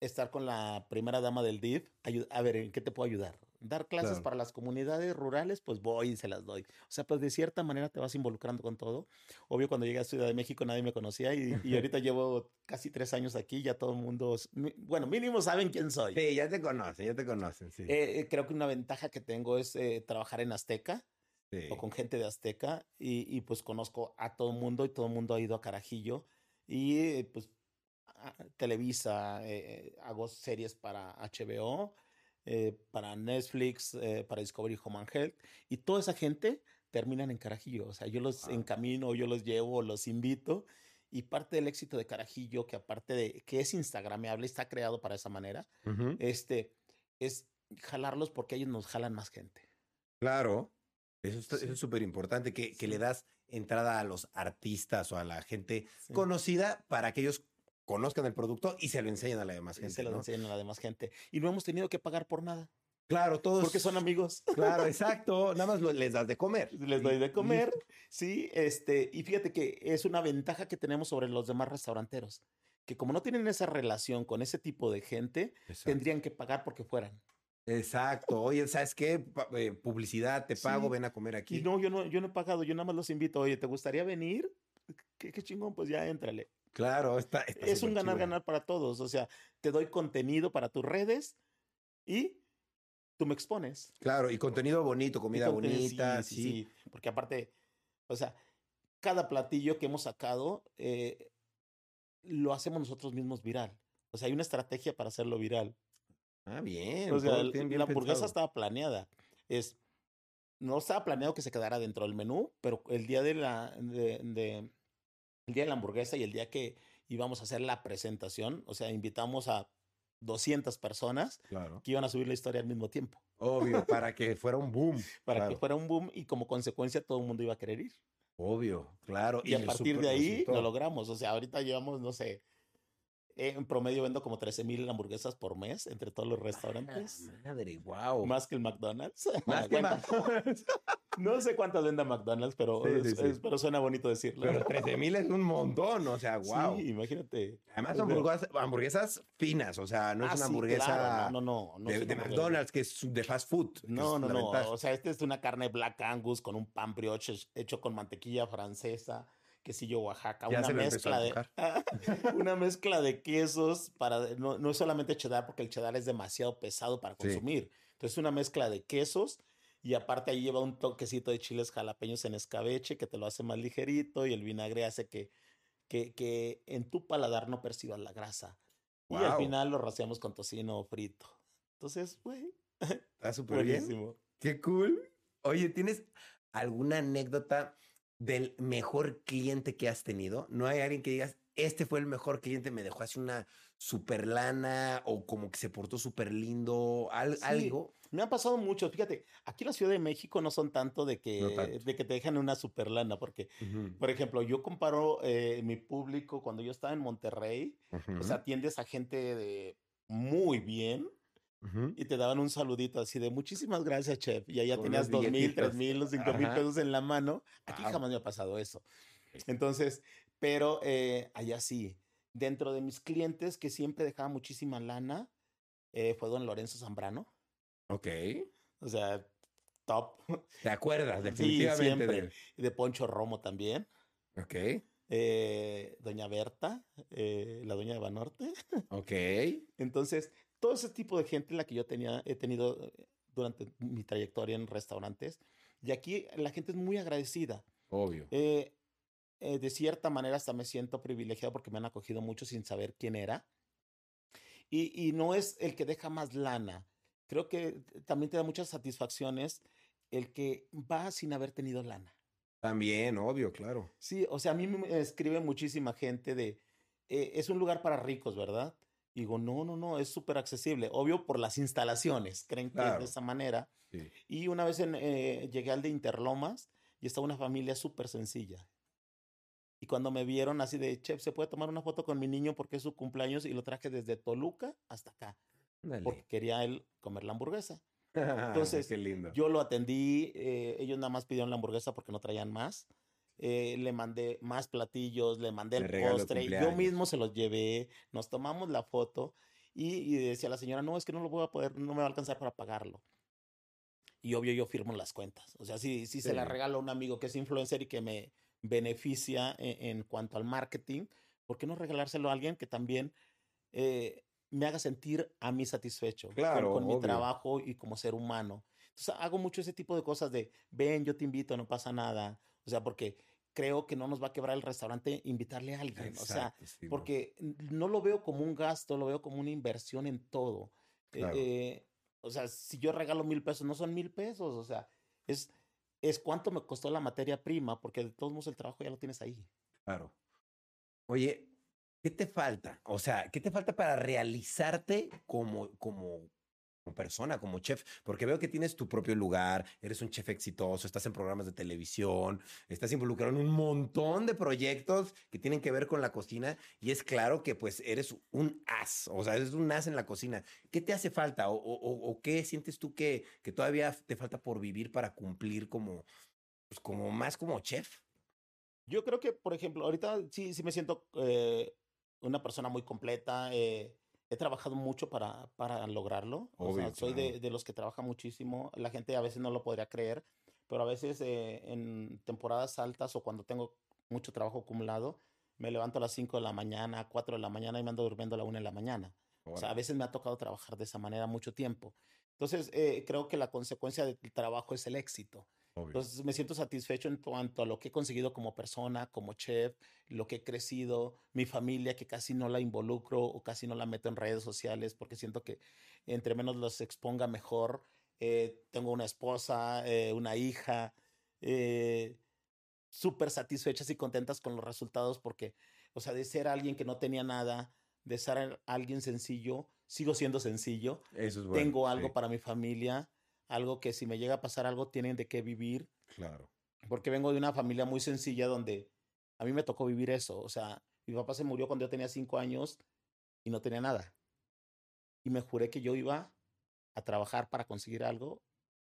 estar con la primera dama del DIF, a ver, ¿en qué te puedo ayudar? Dar clases para las comunidades rurales, pues voy y se las doy. O sea, pues de cierta manera te vas involucrando con todo. Obvio, cuando llegué a Ciudad de México nadie me conocía y, ahorita llevo casi tres años aquí, ya todo el mundo, bueno, mínimo saben quién soy. Sí, ya te conocen, ya te conocen, sí. Eh, creo que una ventaja que tengo es eh, trabajar en Azteca. o con gente de Azteca y, pues conozco a todo el mundo y todo el mundo ha ido a Carajillo y pues Televisa, eh, hago series para HBO eh, para Netflix, eh, para Discovery Home and Health, y toda esa gente terminan en Carajillo. O sea, yo los encamino, yo los llevo, los invito. Y parte del éxito de Carajillo, que aparte de que es instagrameable, está creado para esa manera, este, es jalarlos porque ellos nos jalan más gente. Claro, eso, es súper importante, que, que, le das entrada a los artistas o a la gente conocida para que ellos conozcan el producto y se lo enseñan a la demás gente. se lo enseñan a la demás gente. Y no hemos tenido que pagar por nada. Claro, todos. Porque son amigos. Claro, exacto. Nada más les das de comer. Les doy de comer. Sí, este, y fíjate que es una ventaja que tenemos sobre los demás restauranteros. Que como no tienen esa relación con ese tipo de gente, tendrían que pagar porque fueran. Exacto. Oye, ¿sabes qué? Eh, publicidad, te pago, ven a comer aquí. Y no, yo no, yo no he pagado, yo nada más los invito. Oye, ¿te gustaría venir? Qué, qué chingón, pues ya éntrale. Claro, está, es un ganar-ganar para todos. O sea, te doy contenido para tus redes y tú me expones. Claro, y contenido bonito, comida bonita. Sí, sí, Porque aparte, o sea, cada platillo que hemos sacado eh, lo hacemos nosotros mismos viral. O sea, hay una estrategia para hacerlo viral. Ah, bien. O sea, la hamburguesa estaba planeada. Es, no estaba planeado que se quedara dentro del menú, pero el día de la, de el día de la hamburguesa y el día que íbamos a hacer la presentación, o sea, invitamos a 200 personas que iban a subir la historia al mismo tiempo. Obvio, para que fuera un boom. para que fuera un boom y como consecuencia todo el mundo iba a querer ir. Obvio, claro. Y, a partir de ahí lo logramos. O sea, ahorita llevamos, no sé, en promedio vendo como 13 mil hamburguesas por mes entre todos los restaurantes. madre, wow. Más que el McDonald's. no sé cuántas venda McDonald's, pero, pero suena bonito decirlo. Pero 13 mil es un montón, o sea, wow. Sí, imagínate. Además son hamburguesas, finas, o sea, no es ah, una hamburguesa no, no, no, de, McDonald's, que es de fast food. No, no, no. O sea, este es una carne Black Angus con un pan brioche hecho con mantequilla francesa quesillo Oaxaca, una mezcla de una mezcla de quesos para no, no solamente cheddar porque el cheddar es demasiado pesado para consumir. Entonces una mezcla de quesos y aparte ahí lleva un toquecito de chiles jalapeños en escabeche que te lo hace más ligerito y el vinagre hace que que, que en tu paladar no percibas la grasa. Y al final lo rociamos con tocino frito. Entonces, güey, está súper bien. Qué cool. Oye, ¿tienes alguna anécdota del mejor cliente que has tenido? ¿No hay alguien que digas, este fue el mejor cliente, me dejó así una super lana o como que se portó súper lindo, algo? Me han pasado mucho. Fíjate, aquí en la Ciudad de México no son tanto de que, de que te dejan una super lana, porque, por ejemplo, yo comparo eh, mi público cuando yo estaba en Monterrey, o sea, atiendes a gente de muy bien. Y te daban un saludito así de muchísimas gracias, chef. Y allá tenías dos mil, tres mil, cinco mil pesos en la mano. Aquí jamás me ha pasado eso. Entonces, pero eh, allá sí. Dentro de mis clientes que siempre dejaba muchísima lana, eh, fue don Lorenzo Zambrano. Ok. O sea, top. ¿Te acuerdas? Definitivamente. Sí, siempre. De Poncho Romo también. Ok. Eh, doña Berta, eh, la doña de Banorte. Ok. Entonces, todo ese tipo de gente en la que yo tenía, he tenido eh, durante mi trayectoria en restaurantes. Y aquí la gente es muy agradecida. Obvio. Eh, de cierta manera hasta me siento privilegiado porque me han acogido mucho sin saber quién era. Y, y no es el que deja más lana. Creo que también te da muchas satisfacciones el que va sin haber tenido lana. También, obvio, claro. Sí, o sea, a mí me escribe muchísima gente de, eh, es un lugar para ricos, ¿verdad? digo, no, no, no, es súper accesible. Obvio por las instalaciones, creen que es de esa manera. Y una vez en, eh, llegué al de Interlomas y estaba una familia súper sencilla. Y cuando me vieron así de, chef, ¿se puede tomar una foto con mi niño porque es su cumpleaños? Y lo traje desde Toluca hasta acá. Porque quería él comer la hamburguesa. Entonces, yo lo atendí, eh, ellos nada más pidieron la hamburguesa porque no traían más. Eh, le mandé más platillos, le mandé el postre, yo mismo se los llevé, nos tomamos la foto y, decía la señora, no, es que no lo voy a poder, no me va a alcanzar para pagarlo. Y obvio yo firmo las cuentas. O sea, si, si se la regalo a un amigo que es influencer y que me beneficia e, en, cuanto al marketing, ¿por qué no regalárselo a alguien que también eh, me haga sentir a mí satisfecho claro, con, mi trabajo y como ser humano? Entonces hago mucho ese tipo de cosas de, ven, yo te invito, no pasa nada. O sea, porque creo que no nos va a quebrar el restaurante invitarle a alguien. o sea, porque no lo veo como un gasto, lo veo como una inversión en todo. Eh, eh, o sea, si yo regalo mil pesos, no son mil pesos. O sea, es, es cuánto me costó la materia prima, porque de todos modos el trabajo ya lo tienes ahí. Claro. Oye, ¿qué te falta? O sea, ¿qué te falta para realizarte como, como, persona, como chef, porque veo que tienes tu propio lugar, eres un chef exitoso, estás en programas de televisión, estás involucrado en un montón de proyectos que tienen que ver con la cocina y es claro que pues eres un as, o sea, eres un as en la cocina. ¿Qué te hace falta o, qué sientes tú que, que todavía te falta por vivir para cumplir como, pues, como más como chef? Yo creo que, por ejemplo, ahorita sí, sí me siento eh, una persona muy completa. Eh, he trabajado mucho para, para lograrlo. o sea, soy de, de, los que trabaja muchísimo. La gente a veces no lo podría creer, pero a veces eh, en temporadas altas o cuando tengo mucho trabajo acumulado, me levanto a las 5 de la mañana, 4 de la mañana y me ando durmiendo a la 1 de la mañana. O sea, a veces me ha tocado trabajar de esa manera mucho tiempo. Entonces, eh, creo que la consecuencia del trabajo es el éxito. Entonces me siento satisfecho en cuanto a lo que he conseguido como persona, como chef, lo que he crecido, mi familia que casi no la involucro o casi no la meto en redes sociales porque siento que entre menos los exponga mejor. Eh, tengo una esposa, eh, una hija, eh, súper satisfechas y contentas con los resultados porque, o sea, de ser alguien que no tenía nada, de ser alguien sencillo, sigo siendo sencillo. Eso es Tengo algo para mi familia algo que si me llega a pasar algo tienen de qué vivir. Claro. Porque vengo de una familia muy sencilla donde a mí me tocó vivir eso. O sea, mi papá se murió cuando yo tenía cinco años y no tenía nada. Y me juré que yo iba a trabajar para conseguir algo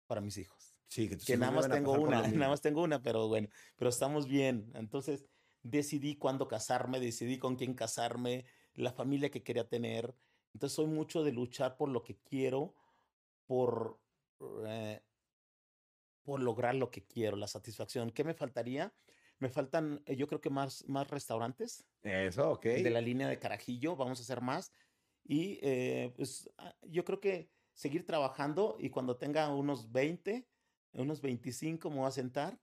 para mis hijos. Sí, que, que nada más tengo una, nada más tengo una, pero bueno, pero estamos bien. Entonces decidí cuándo casarme, decidí con quién casarme, la familia que quería tener. Entonces soy mucho de luchar por lo que quiero, por eh, por lograr lo que quiero, la satisfacción. ¿Qué me faltaría? Me faltan, eh, yo creo que más, más restaurantes. Eso, ok. De la línea de Carajillo, vamos a hacer más. Y eh, pues ah, yo creo que seguir trabajando y cuando tenga unos 20, unos 25, me voy a sentar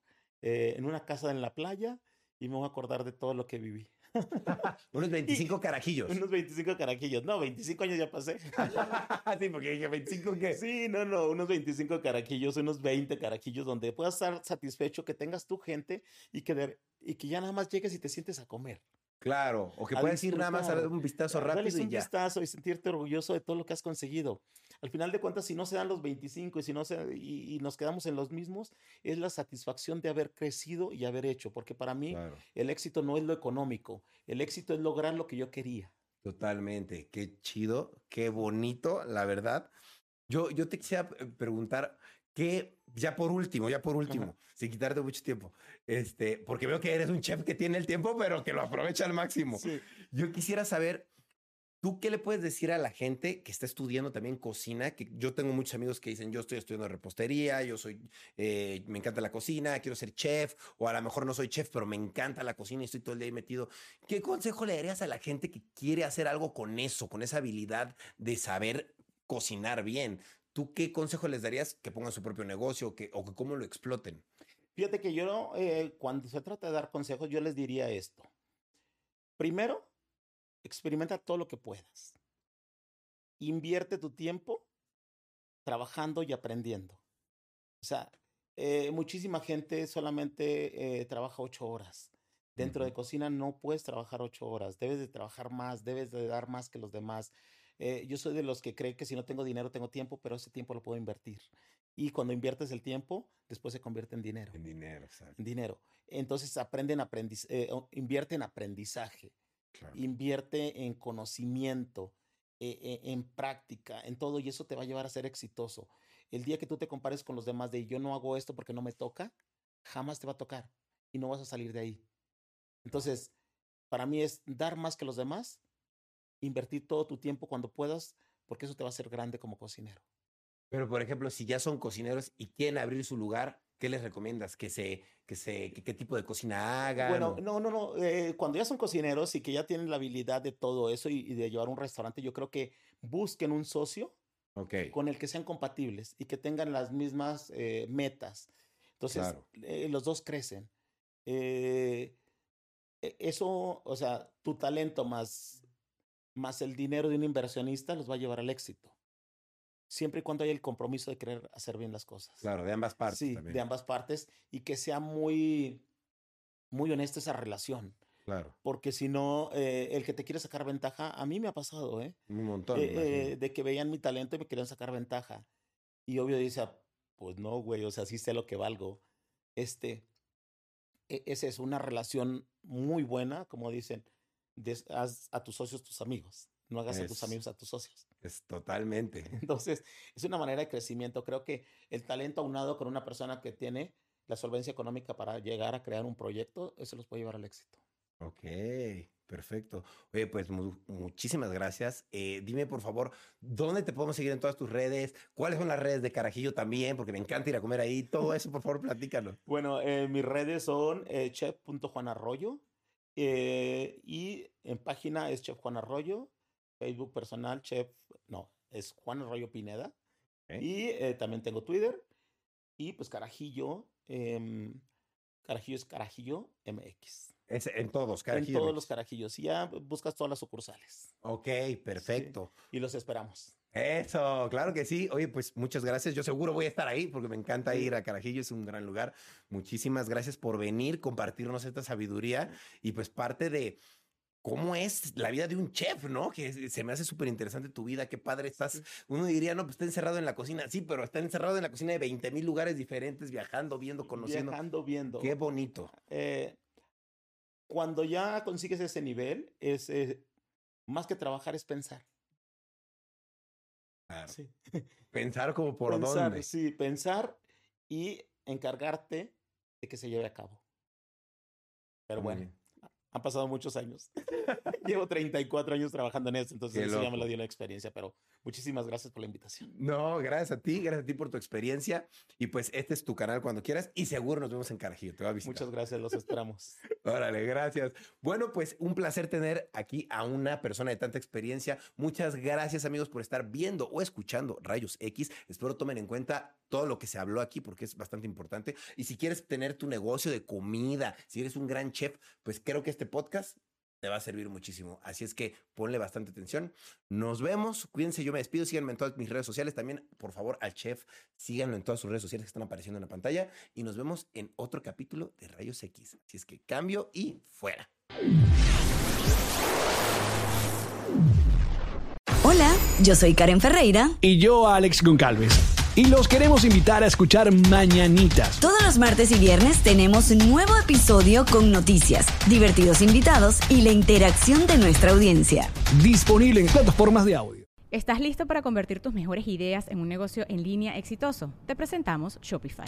en una casa en la playa y me voy a acordar de todo lo que viví. unos 25 carajillos. Unos 25 carajillos. No, 25 años ya pasé. sí, porque dije 25 qué. Sí, no, no, unos 25 carajillos, unos 20 carajillos donde puedas estar satisfecho, que tengas tu gente y que, y que ya nada más llegues y te sientes a comer. Claro, o que puedes ir nada más a dar un vistazo rápido y un vistazo y sentirte orgulloso de todo lo que has conseguido. Al final de cuentas, si no se dan los 25 y si no se, y, nos quedamos en los mismos, es la satisfacción de haber crecido y haber hecho, porque para mí el éxito no es lo económico, el éxito es lograr lo que yo quería. Totalmente, qué chido, qué bonito, la verdad. Yo, yo te quisiera preguntar, que ya por último, ya por último, sin quitarte mucho tiempo, este, porque veo que eres un chef que tiene el tiempo, pero que lo aprovecha al máximo. Yo quisiera saber, ¿tú qué le puedes decir a la gente que está estudiando también cocina? Que yo tengo muchos amigos que dicen, yo estoy estudiando repostería, yo soy, eh, me encanta la cocina, quiero ser chef, o a lo mejor no soy chef, pero me encanta la cocina y estoy todo el día ahí metido. ¿Qué consejo le darías a la gente que quiere hacer algo con eso, con esa habilidad de saber cocinar bien? ¿Tú qué consejo les darías que pongan su propio negocio o que, o que cómo lo exploten? Fíjate que yo, eh, cuando se trata de dar consejos, yo les diría esto. Primero, experimenta todo lo que puedas. Invierte tu tiempo trabajando y aprendiendo. O sea, eh, muchísima gente solamente eh, trabaja ocho horas. Dentro de cocina no puedes trabajar ocho horas, debes de trabajar más, debes de dar más que los demás. Eh, yo soy de los que cree que si no tengo dinero, tengo tiempo, pero ese tiempo lo puedo invertir. Y cuando inviertes el tiempo, después se convierte en dinero. En dinero, exacto. En dinero. Entonces aprenden aprendiz eh, invierte en aprendizaje, invierte en conocimiento, eh, en práctica, en todo, y eso te va a llevar a ser exitoso. El día que tú te compares con los demás de yo no hago esto porque no me toca, jamás te va a tocar y no vas a salir de ahí. Entonces, para mí es dar más que los demás invertir todo tu tiempo cuando puedas, porque eso te va a hacer grande como cocinero. Pero, por ejemplo, si ya son cocineros y quieren abrir su lugar, ¿qué les recomiendas? ¿Que se, que se, qué tipo de cocina hagan? Bueno, no, no, no. Eh, cuando ya son cocineros y que ya tienen la habilidad de todo eso y, de llevar un restaurante, yo creo que busquen un socio con el que sean compatibles y que tengan las mismas eh, metas. Entonces, eh, los dos crecen. E, eso, o sea, tu talento más más el dinero de un inversionista los va a llevar al éxito. Siempre y cuando haya el compromiso de querer hacer bien las cosas. Claro, de ambas partes. Sí, de ambas partes y que sea muy, muy honesta esa relación. Claro. Porque si no, eh, el que te quiere sacar ventaja, a mí me ha pasado, ¿eh? Un montón. Eh, de que veían mi talento y me querían sacar ventaja. Y obvio dice, pues no, güey, o sea, sí sé lo que valgo. Este, esa es una relación muy buena, como dicen haz a tus socios tus amigos. No hagas a tus amigos a tus socios. Es totalmente. Entonces, es una manera de crecimiento. Creo que el talento aunado con una persona que tiene la solvencia económica para llegar a crear un proyecto, eso los puede llevar al éxito. Ok, perfecto. Oye, pues muchísimas gracias. Eh, dime, por favor, ¿dónde te podemos seguir en todas tus redes? ¿Cuáles son las redes de Carajillo también? Porque me encanta ir a comer ahí. Todo eso, por favor, platícalo. Bueno, eh, mis redes son eh, chef.juanarroyo eh, y en página es Chef Juan Arroyo, Facebook personal, Chef, no, es Juan Arroyo Pineda. Y eh, también tengo Twitter. Y pues Carajillo, eh, Carajillo es Carajillo MX. Es en todos, Carajillo. En todos los Carajillos. Y ya buscas todas las sucursales. Ok, perfecto. Y los esperamos. Eso, claro que sí. Oye, pues muchas gracias. Yo seguro voy a estar ahí porque me encanta ir a Carajillo, es un gran lugar. Muchísimas gracias por venir, compartirnos esta sabiduría y pues parte de cómo es la vida de un chef, ¿no? Que se me hace súper interesante tu vida, qué padre estás. Uno diría, no, pues está encerrado en la cocina. Sí, pero está encerrado en la cocina de 20 mil lugares diferentes, viajando, viendo, conociendo. Viajando, viendo. Qué bonito. Eh, cuando ya consigues ese nivel, es eh, más que trabajar, es pensar. Sí. Pensar como por dónde. Sí, pensar y encargarte de que se lleve a cabo. Pero bueno, han pasado muchos años. Llevo 34 años trabajando en esto, entonces eso ya me lo dio la experiencia, pero muchísimas gracias por la invitación. No, gracias a ti, gracias a ti por tu experiencia. Y pues este es tu canal cuando quieras y seguro nos vemos en Carajillo, te va a visitar. Muchas gracias, los esperamos. Órale, gracias. Bueno, pues un placer tener aquí a una persona de tanta experiencia. Muchas gracias amigos por estar viendo o escuchando Rayos X. Espero tomen en cuenta todo lo que se habló aquí porque es bastante importante. Y si quieres tener tu negocio de comida, si eres un gran chef, pues creo que este podcast te va a servir muchísimo. Así es que ponle bastante atención. Nos vemos. Cuídense, yo me despido. Síganme en todas mis redes sociales. También, por favor, al chef, síganlo en todas sus redes sociales que están apareciendo en la pantalla. Y nos vemos en otro capítulo de Rayos X. Así es que cambio y fuera. Hola, yo soy Karen Ferreira. Y yo, Alex Goncalves. Y los queremos invitar a escuchar Mañanitas. Todos los martes y viernes tenemos un nuevo episodio con noticias, divertidos invitados y la interacción de nuestra audiencia. Disponible en plataformas de audio. ¿Estás listo para convertir tus mejores ideas en un negocio en línea exitoso? Te presentamos Shopify.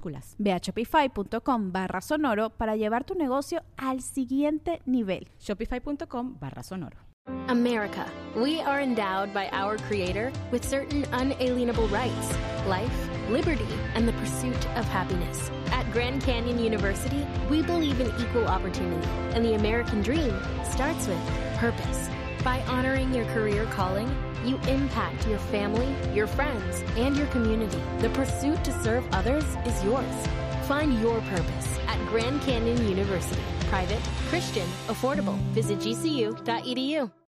minúsculas. Ve a shopify.com barra sonoro para llevar tu negocio al siguiente nivel. Shopify.com barra sonoro. America. We are endowed by our Creator with certain unalienable rights life, liberty, and the pursuit of happiness. At Grand Canyon University, we believe in equal opportunity, and the American dream starts with purpose. By honoring your career calling, you impact your family, your friends, and your community. The pursuit to serve others is yours. Find your purpose at Grand Canyon University. Private, Christian, affordable. Visit gcu.edu.